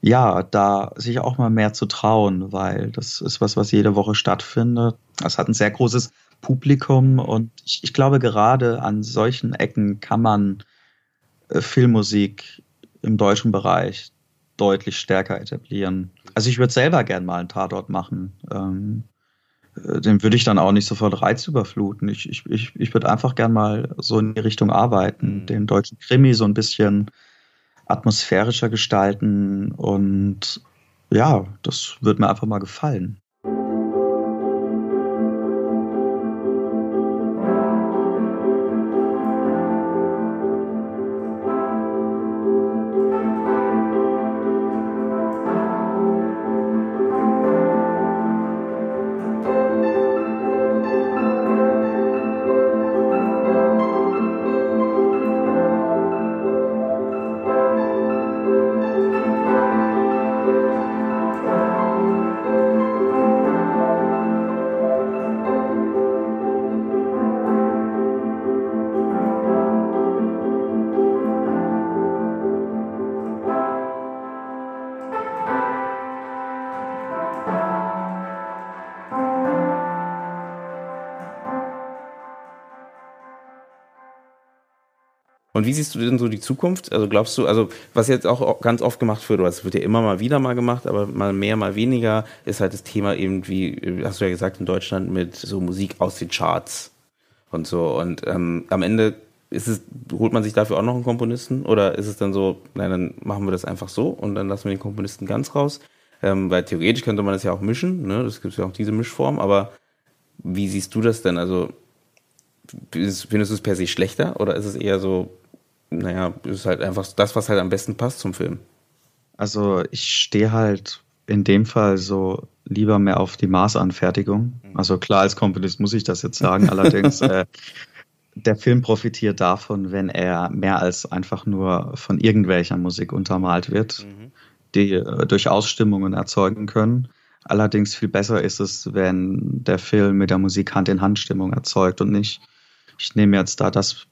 ja, da sich auch mal mehr zu trauen, weil das ist was, was jede Woche stattfindet. Es hat ein sehr großes Publikum und ich, ich glaube, gerade an solchen Ecken kann man äh, Filmmusik im deutschen Bereich deutlich stärker etablieren. Also ich würde selber gern mal einen Tatort machen. Ähm, äh, den würde ich dann auch nicht sofort reizüberfluten. Ich, ich, ich, ich würde einfach gern mal so in die Richtung arbeiten, mhm. den deutschen Krimi so ein bisschen atmosphärischer gestalten und ja, das würde mir einfach mal gefallen. Wie siehst du denn so die Zukunft? Also glaubst du, also was jetzt auch ganz oft gemacht wird, oder es wird ja immer mal wieder mal gemacht, aber mal mehr, mal weniger, ist halt das Thema eben, wie hast du ja gesagt, in Deutschland mit so Musik aus den Charts und so. Und ähm, am Ende ist es, holt man sich dafür auch noch einen Komponisten oder ist es dann so, nein, dann machen wir das einfach so und dann lassen wir den Komponisten ganz raus? Ähm, weil theoretisch könnte man das ja auch mischen, ne? Das gibt ja auch diese Mischform, aber wie siehst du das denn? Also findest du es per se schlechter oder ist es eher so, naja, ist halt einfach das, was halt am besten passt zum Film? Also ich stehe halt in dem Fall so lieber mehr auf die Maßanfertigung. Mhm. Also klar, als Komponist muss ich das jetzt sagen, allerdings äh, der Film profitiert davon, wenn er mehr als einfach nur von irgendwelcher Musik untermalt wird, mhm. die äh, durch Ausstimmungen erzeugen können. Allerdings viel besser ist es, wenn der Film mit der Musik Hand-in-Hand-Stimmung erzeugt und nicht, ich nehme jetzt da das,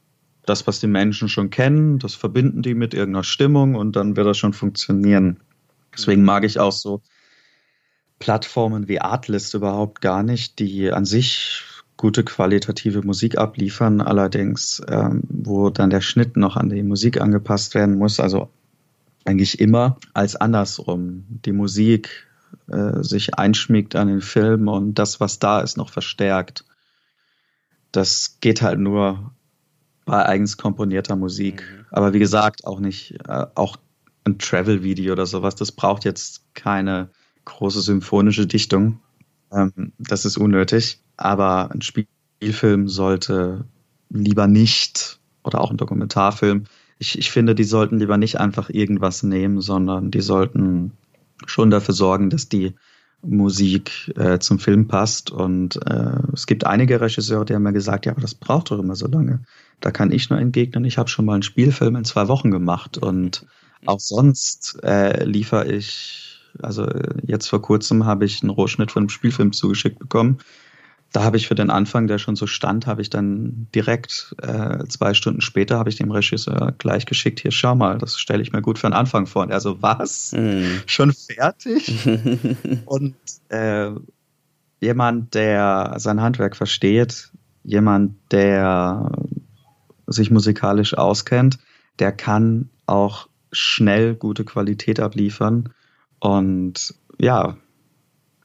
das, was die Menschen schon kennen, das verbinden die mit irgendeiner Stimmung und dann wird das schon funktionieren. Deswegen mag ich auch so Plattformen wie Artlist überhaupt gar nicht, die an sich gute qualitative Musik abliefern, allerdings ähm, wo dann der Schnitt noch an die Musik angepasst werden muss, also eigentlich immer als andersrum. Die Musik äh, sich einschmiegt an den Film und das, was da ist, noch verstärkt. Das geht halt nur bei eigens komponierter Musik. Mhm. Aber wie gesagt, auch nicht, äh, auch ein Travel-Video oder sowas, das braucht jetzt keine große symphonische Dichtung. Ähm, das ist unnötig. Aber ein Spielfilm sollte lieber nicht, oder auch ein Dokumentarfilm, ich, ich finde, die sollten lieber nicht einfach irgendwas nehmen, sondern die sollten schon dafür sorgen, dass die Musik äh, zum Film passt. Und äh, es gibt einige Regisseure, die haben mir gesagt, ja, aber das braucht doch immer so lange. Da kann ich nur entgegnen, ich habe schon mal einen Spielfilm in zwei Wochen gemacht. Und auch sonst äh, liefere ich, also jetzt vor kurzem habe ich einen Rohschnitt von einem Spielfilm zugeschickt bekommen da habe ich für den Anfang, der schon so stand, habe ich dann direkt äh, zwei Stunden später habe ich dem Regisseur gleich geschickt, hier schau mal, das stelle ich mir gut für den Anfang vor. Und er so, was? Mm. Schon fertig? und äh, jemand, der sein Handwerk versteht, jemand, der sich musikalisch auskennt, der kann auch schnell gute Qualität abliefern. Und ja,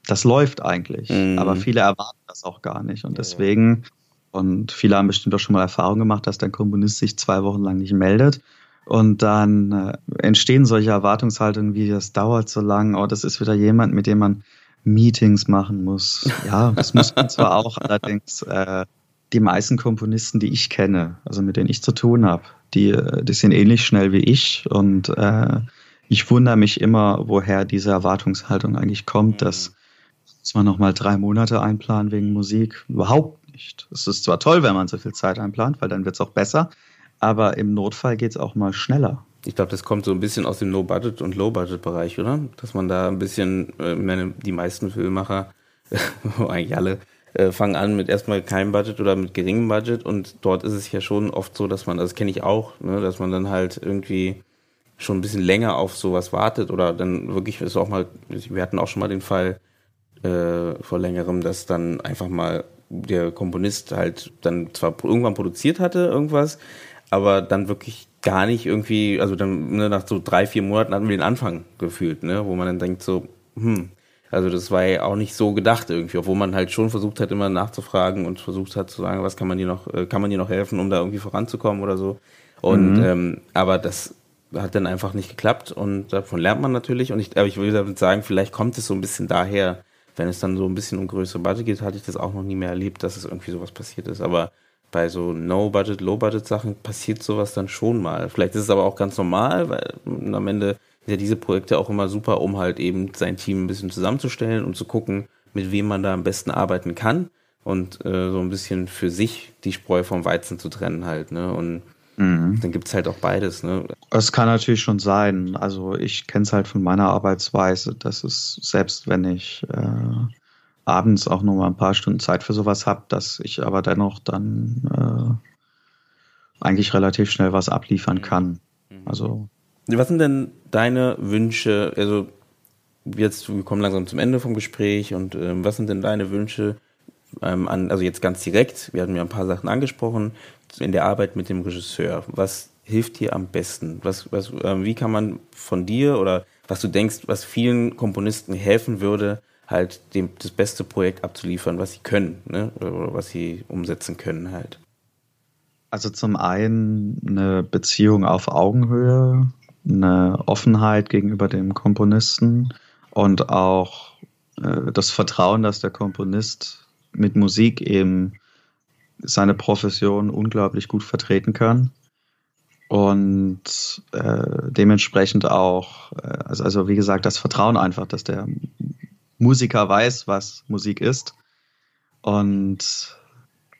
das läuft eigentlich. Mhm. Aber viele erwarten das auch gar nicht. Und deswegen, und viele haben bestimmt auch schon mal Erfahrung gemacht, dass der Komponist sich zwei Wochen lang nicht meldet. Und dann äh, entstehen solche Erwartungshaltungen wie, das dauert so lang, oh, das ist wieder jemand, mit dem man Meetings machen muss. Ja, das muss man zwar auch, allerdings äh, die meisten Komponisten, die ich kenne, also mit denen ich zu tun habe, die, äh, die sind ähnlich schnell wie ich und äh, ich wundere mich immer, woher diese Erwartungshaltung eigentlich kommt, dass mhm muss man nochmal drei Monate einplanen wegen Musik? Überhaupt nicht. Es ist zwar toll, wenn man so viel Zeit einplant, weil dann wird es auch besser, aber im Notfall geht es auch mal schneller. Ich glaube, das kommt so ein bisschen aus dem No-Budget- und Low-Budget-Bereich, oder? Dass man da ein bisschen, äh, meine, die meisten Filmemacher, eigentlich alle, äh, fangen an mit erstmal keinem Budget oder mit geringem Budget und dort ist es ja schon oft so, dass man, das kenne ich auch, ne, dass man dann halt irgendwie schon ein bisschen länger auf sowas wartet oder dann wirklich ist auch mal, wir hatten auch schon mal den Fall, äh, vor längerem, dass dann einfach mal der Komponist halt dann zwar irgendwann produziert hatte, irgendwas, aber dann wirklich gar nicht irgendwie, also dann ne, nach so drei, vier Monaten hatten wir den Anfang gefühlt, ne, wo man dann denkt so, hm, also das war ja auch nicht so gedacht irgendwie, obwohl man halt schon versucht hat, immer nachzufragen und versucht hat zu sagen, was kann man dir noch, äh, kann man dir noch helfen, um da irgendwie voranzukommen oder so. Und mhm. ähm, aber das hat dann einfach nicht geklappt und davon lernt man natürlich. Und ich, aber ich würde damit sagen, vielleicht kommt es so ein bisschen daher, wenn es dann so ein bisschen um größere Budget geht, hatte ich das auch noch nie mehr erlebt, dass es irgendwie sowas passiert ist. Aber bei so No-Budget, Low-Budget-Sachen passiert sowas dann schon mal. Vielleicht ist es aber auch ganz normal, weil am Ende sind ja diese Projekte auch immer super, um halt eben sein Team ein bisschen zusammenzustellen und zu gucken, mit wem man da am besten arbeiten kann und äh, so ein bisschen für sich die Spreu vom Weizen zu trennen halt. Ne? Und Mhm. Dann gibt es halt auch beides. Ne? Es kann natürlich schon sein. Also ich kenne es halt von meiner Arbeitsweise, dass es selbst wenn ich äh, abends auch noch mal ein paar Stunden Zeit für sowas habe, dass ich aber dennoch dann äh, eigentlich relativ schnell was abliefern mhm. kann. Mhm. Also was sind denn deine Wünsche? Also jetzt wir kommen langsam zum Ende vom Gespräch und ähm, was sind denn deine Wünsche ähm, also jetzt ganz direkt, wir hatten ja ein paar Sachen angesprochen, in der Arbeit mit dem Regisseur. Was hilft dir am besten? Was, was, äh, wie kann man von dir oder was du denkst, was vielen Komponisten helfen würde, halt dem, das beste Projekt abzuliefern, was sie können, ne? oder was sie umsetzen können halt? Also zum einen eine Beziehung auf Augenhöhe, eine Offenheit gegenüber dem Komponisten und auch äh, das Vertrauen, dass der Komponist mit Musik eben seine Profession unglaublich gut vertreten kann und äh, dementsprechend auch, äh, also, also wie gesagt, das Vertrauen einfach, dass der Musiker weiß, was Musik ist. Und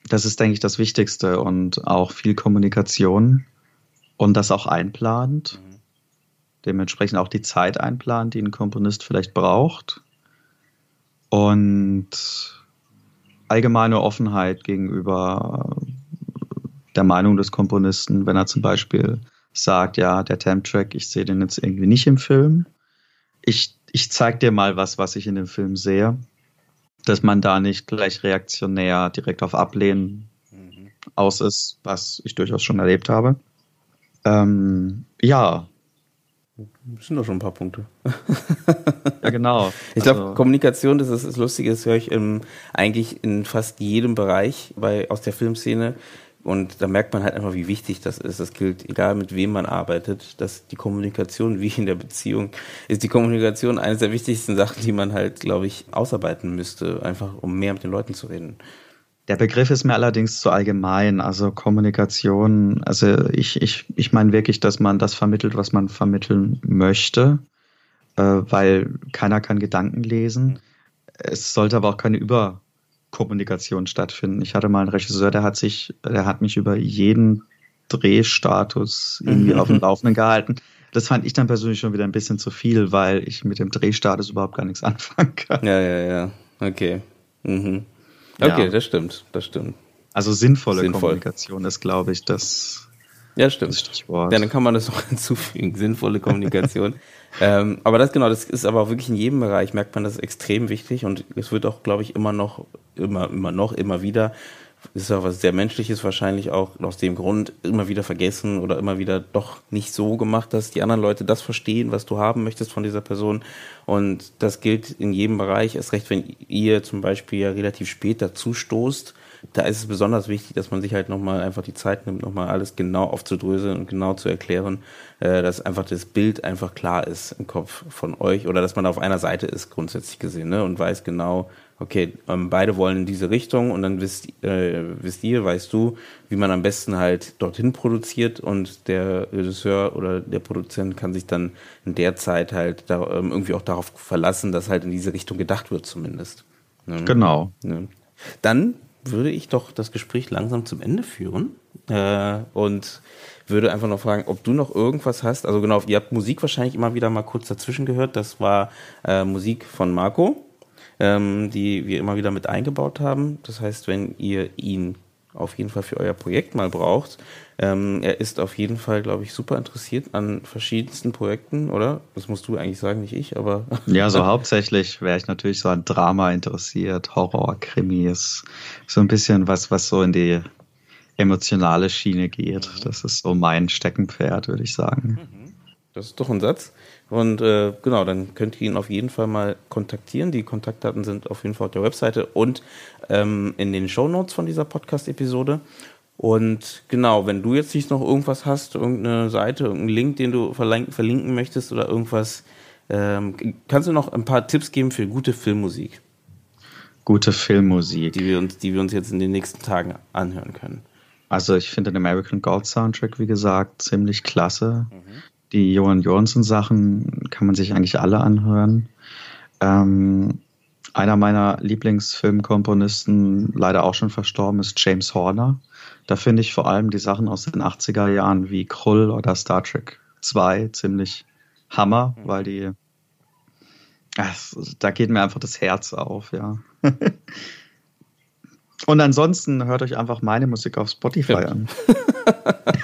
das ist, denke ich, das Wichtigste und auch viel Kommunikation und das auch einplant. Dementsprechend auch die Zeit einplant, die ein Komponist vielleicht braucht. Und allgemeine Offenheit gegenüber der Meinung des Komponisten, wenn er zum Beispiel sagt, ja, der Temp-Track, ich sehe den jetzt irgendwie nicht im Film. Ich, ich zeig dir mal was, was ich in dem Film sehe. Dass man da nicht gleich reaktionär direkt auf Ablehnen mhm. aus ist, was ich durchaus schon erlebt habe. Ähm, ja. Das sind doch schon ein paar Punkte. ja, genau. Ich glaube, also, Kommunikation, das ist das Lustige, das höre ich im, eigentlich in fast jedem Bereich bei, aus der Filmszene. Und da merkt man halt einfach, wie wichtig das ist. Das gilt, egal mit wem man arbeitet, dass die Kommunikation, wie in der Beziehung, ist die Kommunikation eines der wichtigsten Sachen, die man halt, glaube ich, ausarbeiten müsste, einfach um mehr mit den Leuten zu reden. Der Begriff ist mir allerdings zu allgemein. Also Kommunikation, also ich, ich, ich meine wirklich, dass man das vermittelt, was man vermitteln möchte, äh, weil keiner kann Gedanken lesen. Es sollte aber auch keine Über Kommunikation stattfinden. Ich hatte mal einen Regisseur, der hat sich, der hat mich über jeden Drehstatus irgendwie auf dem Laufenden gehalten. Das fand ich dann persönlich schon wieder ein bisschen zu viel, weil ich mit dem Drehstatus überhaupt gar nichts anfangen kann. Ja, ja, ja. Okay. Mhm. Okay, ja. das stimmt, das stimmt. Also sinnvolle Sinnvoll. Kommunikation ist, glaube ich, das, ja, stimmt. Stichwort. Ja, dann kann man das auch hinzufügen. Sinnvolle Kommunikation. ähm, aber das genau, das ist aber auch wirklich in jedem Bereich, merkt man, das ist extrem wichtig und es wird auch, glaube ich, immer noch, immer, immer noch, immer wieder, ist auch was sehr Menschliches wahrscheinlich auch aus dem Grund immer wieder vergessen oder immer wieder doch nicht so gemacht, dass die anderen Leute das verstehen, was du haben möchtest von dieser Person. Und das gilt in jedem Bereich, erst recht, wenn ihr zum Beispiel ja relativ spät dazu stoßt, da ist es besonders wichtig, dass man sich halt nochmal einfach die Zeit nimmt, nochmal alles genau aufzudröseln und genau zu erklären, äh, dass einfach das Bild einfach klar ist im Kopf von euch oder dass man auf einer Seite ist, grundsätzlich gesehen, ne, und weiß genau, okay, ähm, beide wollen in diese Richtung und dann wisst, äh, wisst ihr, weißt du, wie man am besten halt dorthin produziert und der Regisseur oder der Produzent kann sich dann in der Zeit halt da, ähm, irgendwie auch darauf verlassen, dass halt in diese Richtung gedacht wird zumindest. Ne? Genau. Ne? Dann würde ich doch das Gespräch langsam zum Ende führen äh, und würde einfach noch fragen, ob du noch irgendwas hast. Also genau, ihr habt Musik wahrscheinlich immer wieder mal kurz dazwischen gehört. Das war äh, Musik von Marco, ähm, die wir immer wieder mit eingebaut haben. Das heißt, wenn ihr ihn auf jeden Fall für euer Projekt mal braucht. Ähm, er ist auf jeden Fall, glaube ich, super interessiert an verschiedensten Projekten, oder? Das musst du eigentlich sagen, nicht ich, aber. Ja, so hauptsächlich wäre ich natürlich so an Drama interessiert, Horror, Krimis, so ein bisschen was, was so in die emotionale Schiene geht. Das ist so mein Steckenpferd, würde ich sagen. Mhm. Das ist doch ein Satz. Und äh, genau, dann könnt ihr ihn auf jeden Fall mal kontaktieren. Die Kontaktdaten sind auf jeden Fall auf der Webseite und ähm, in den Show Notes von dieser Podcast-Episode. Und genau, wenn du jetzt nicht noch irgendwas hast, irgendeine Seite, irgendeinen Link, den du verlinken möchtest oder irgendwas, ähm, kannst du noch ein paar Tipps geben für gute Filmmusik? Gute Filmmusik. Die wir uns, die wir uns jetzt in den nächsten Tagen anhören können. Also ich finde den American Gold Soundtrack, wie gesagt, ziemlich klasse. Mhm. Die Johan Jonsson Sachen kann man sich eigentlich alle anhören. Ähm, einer meiner Lieblingsfilmkomponisten, leider auch schon verstorben, ist James Horner. Da finde ich vor allem die Sachen aus den 80er Jahren wie Krull oder Star Trek 2 ziemlich Hammer, mhm. weil die, ach, da geht mir einfach das Herz auf, ja. Und ansonsten hört euch einfach meine Musik auf Spotify ja. an.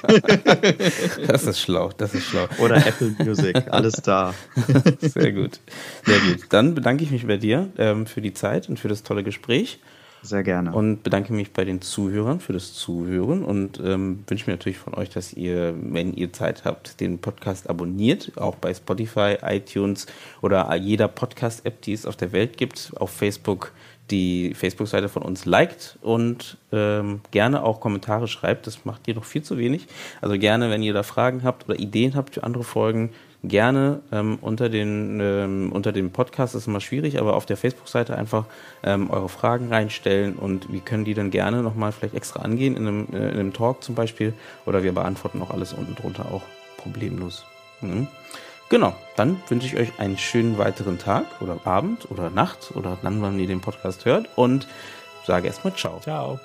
das ist schlau, das ist schlau. Oder Apple Music, alles da. Sehr gut, sehr gut. Dann bedanke ich mich bei dir ähm, für die Zeit und für das tolle Gespräch. Sehr gerne. Und bedanke mich bei den Zuhörern für das Zuhören und ähm, wünsche mir natürlich von euch, dass ihr, wenn ihr Zeit habt, den Podcast abonniert, auch bei Spotify, iTunes oder jeder Podcast-App, die es auf der Welt gibt, auf Facebook die Facebook-Seite von uns liked und ähm, gerne auch Kommentare schreibt. Das macht ihr noch viel zu wenig. Also gerne, wenn ihr da Fragen habt oder Ideen habt für andere Folgen, gerne ähm, unter, den, ähm, unter dem Podcast, das ist immer schwierig, aber auf der Facebook-Seite einfach ähm, eure Fragen reinstellen und wir können die dann gerne nochmal vielleicht extra angehen, in einem, äh, in einem Talk zum Beispiel, oder wir beantworten auch alles unten drunter auch problemlos. Mhm. Genau, dann wünsche ich euch einen schönen weiteren Tag oder Abend oder Nacht oder dann, wann ihr den Podcast hört und sage erstmal Ciao. Ciao.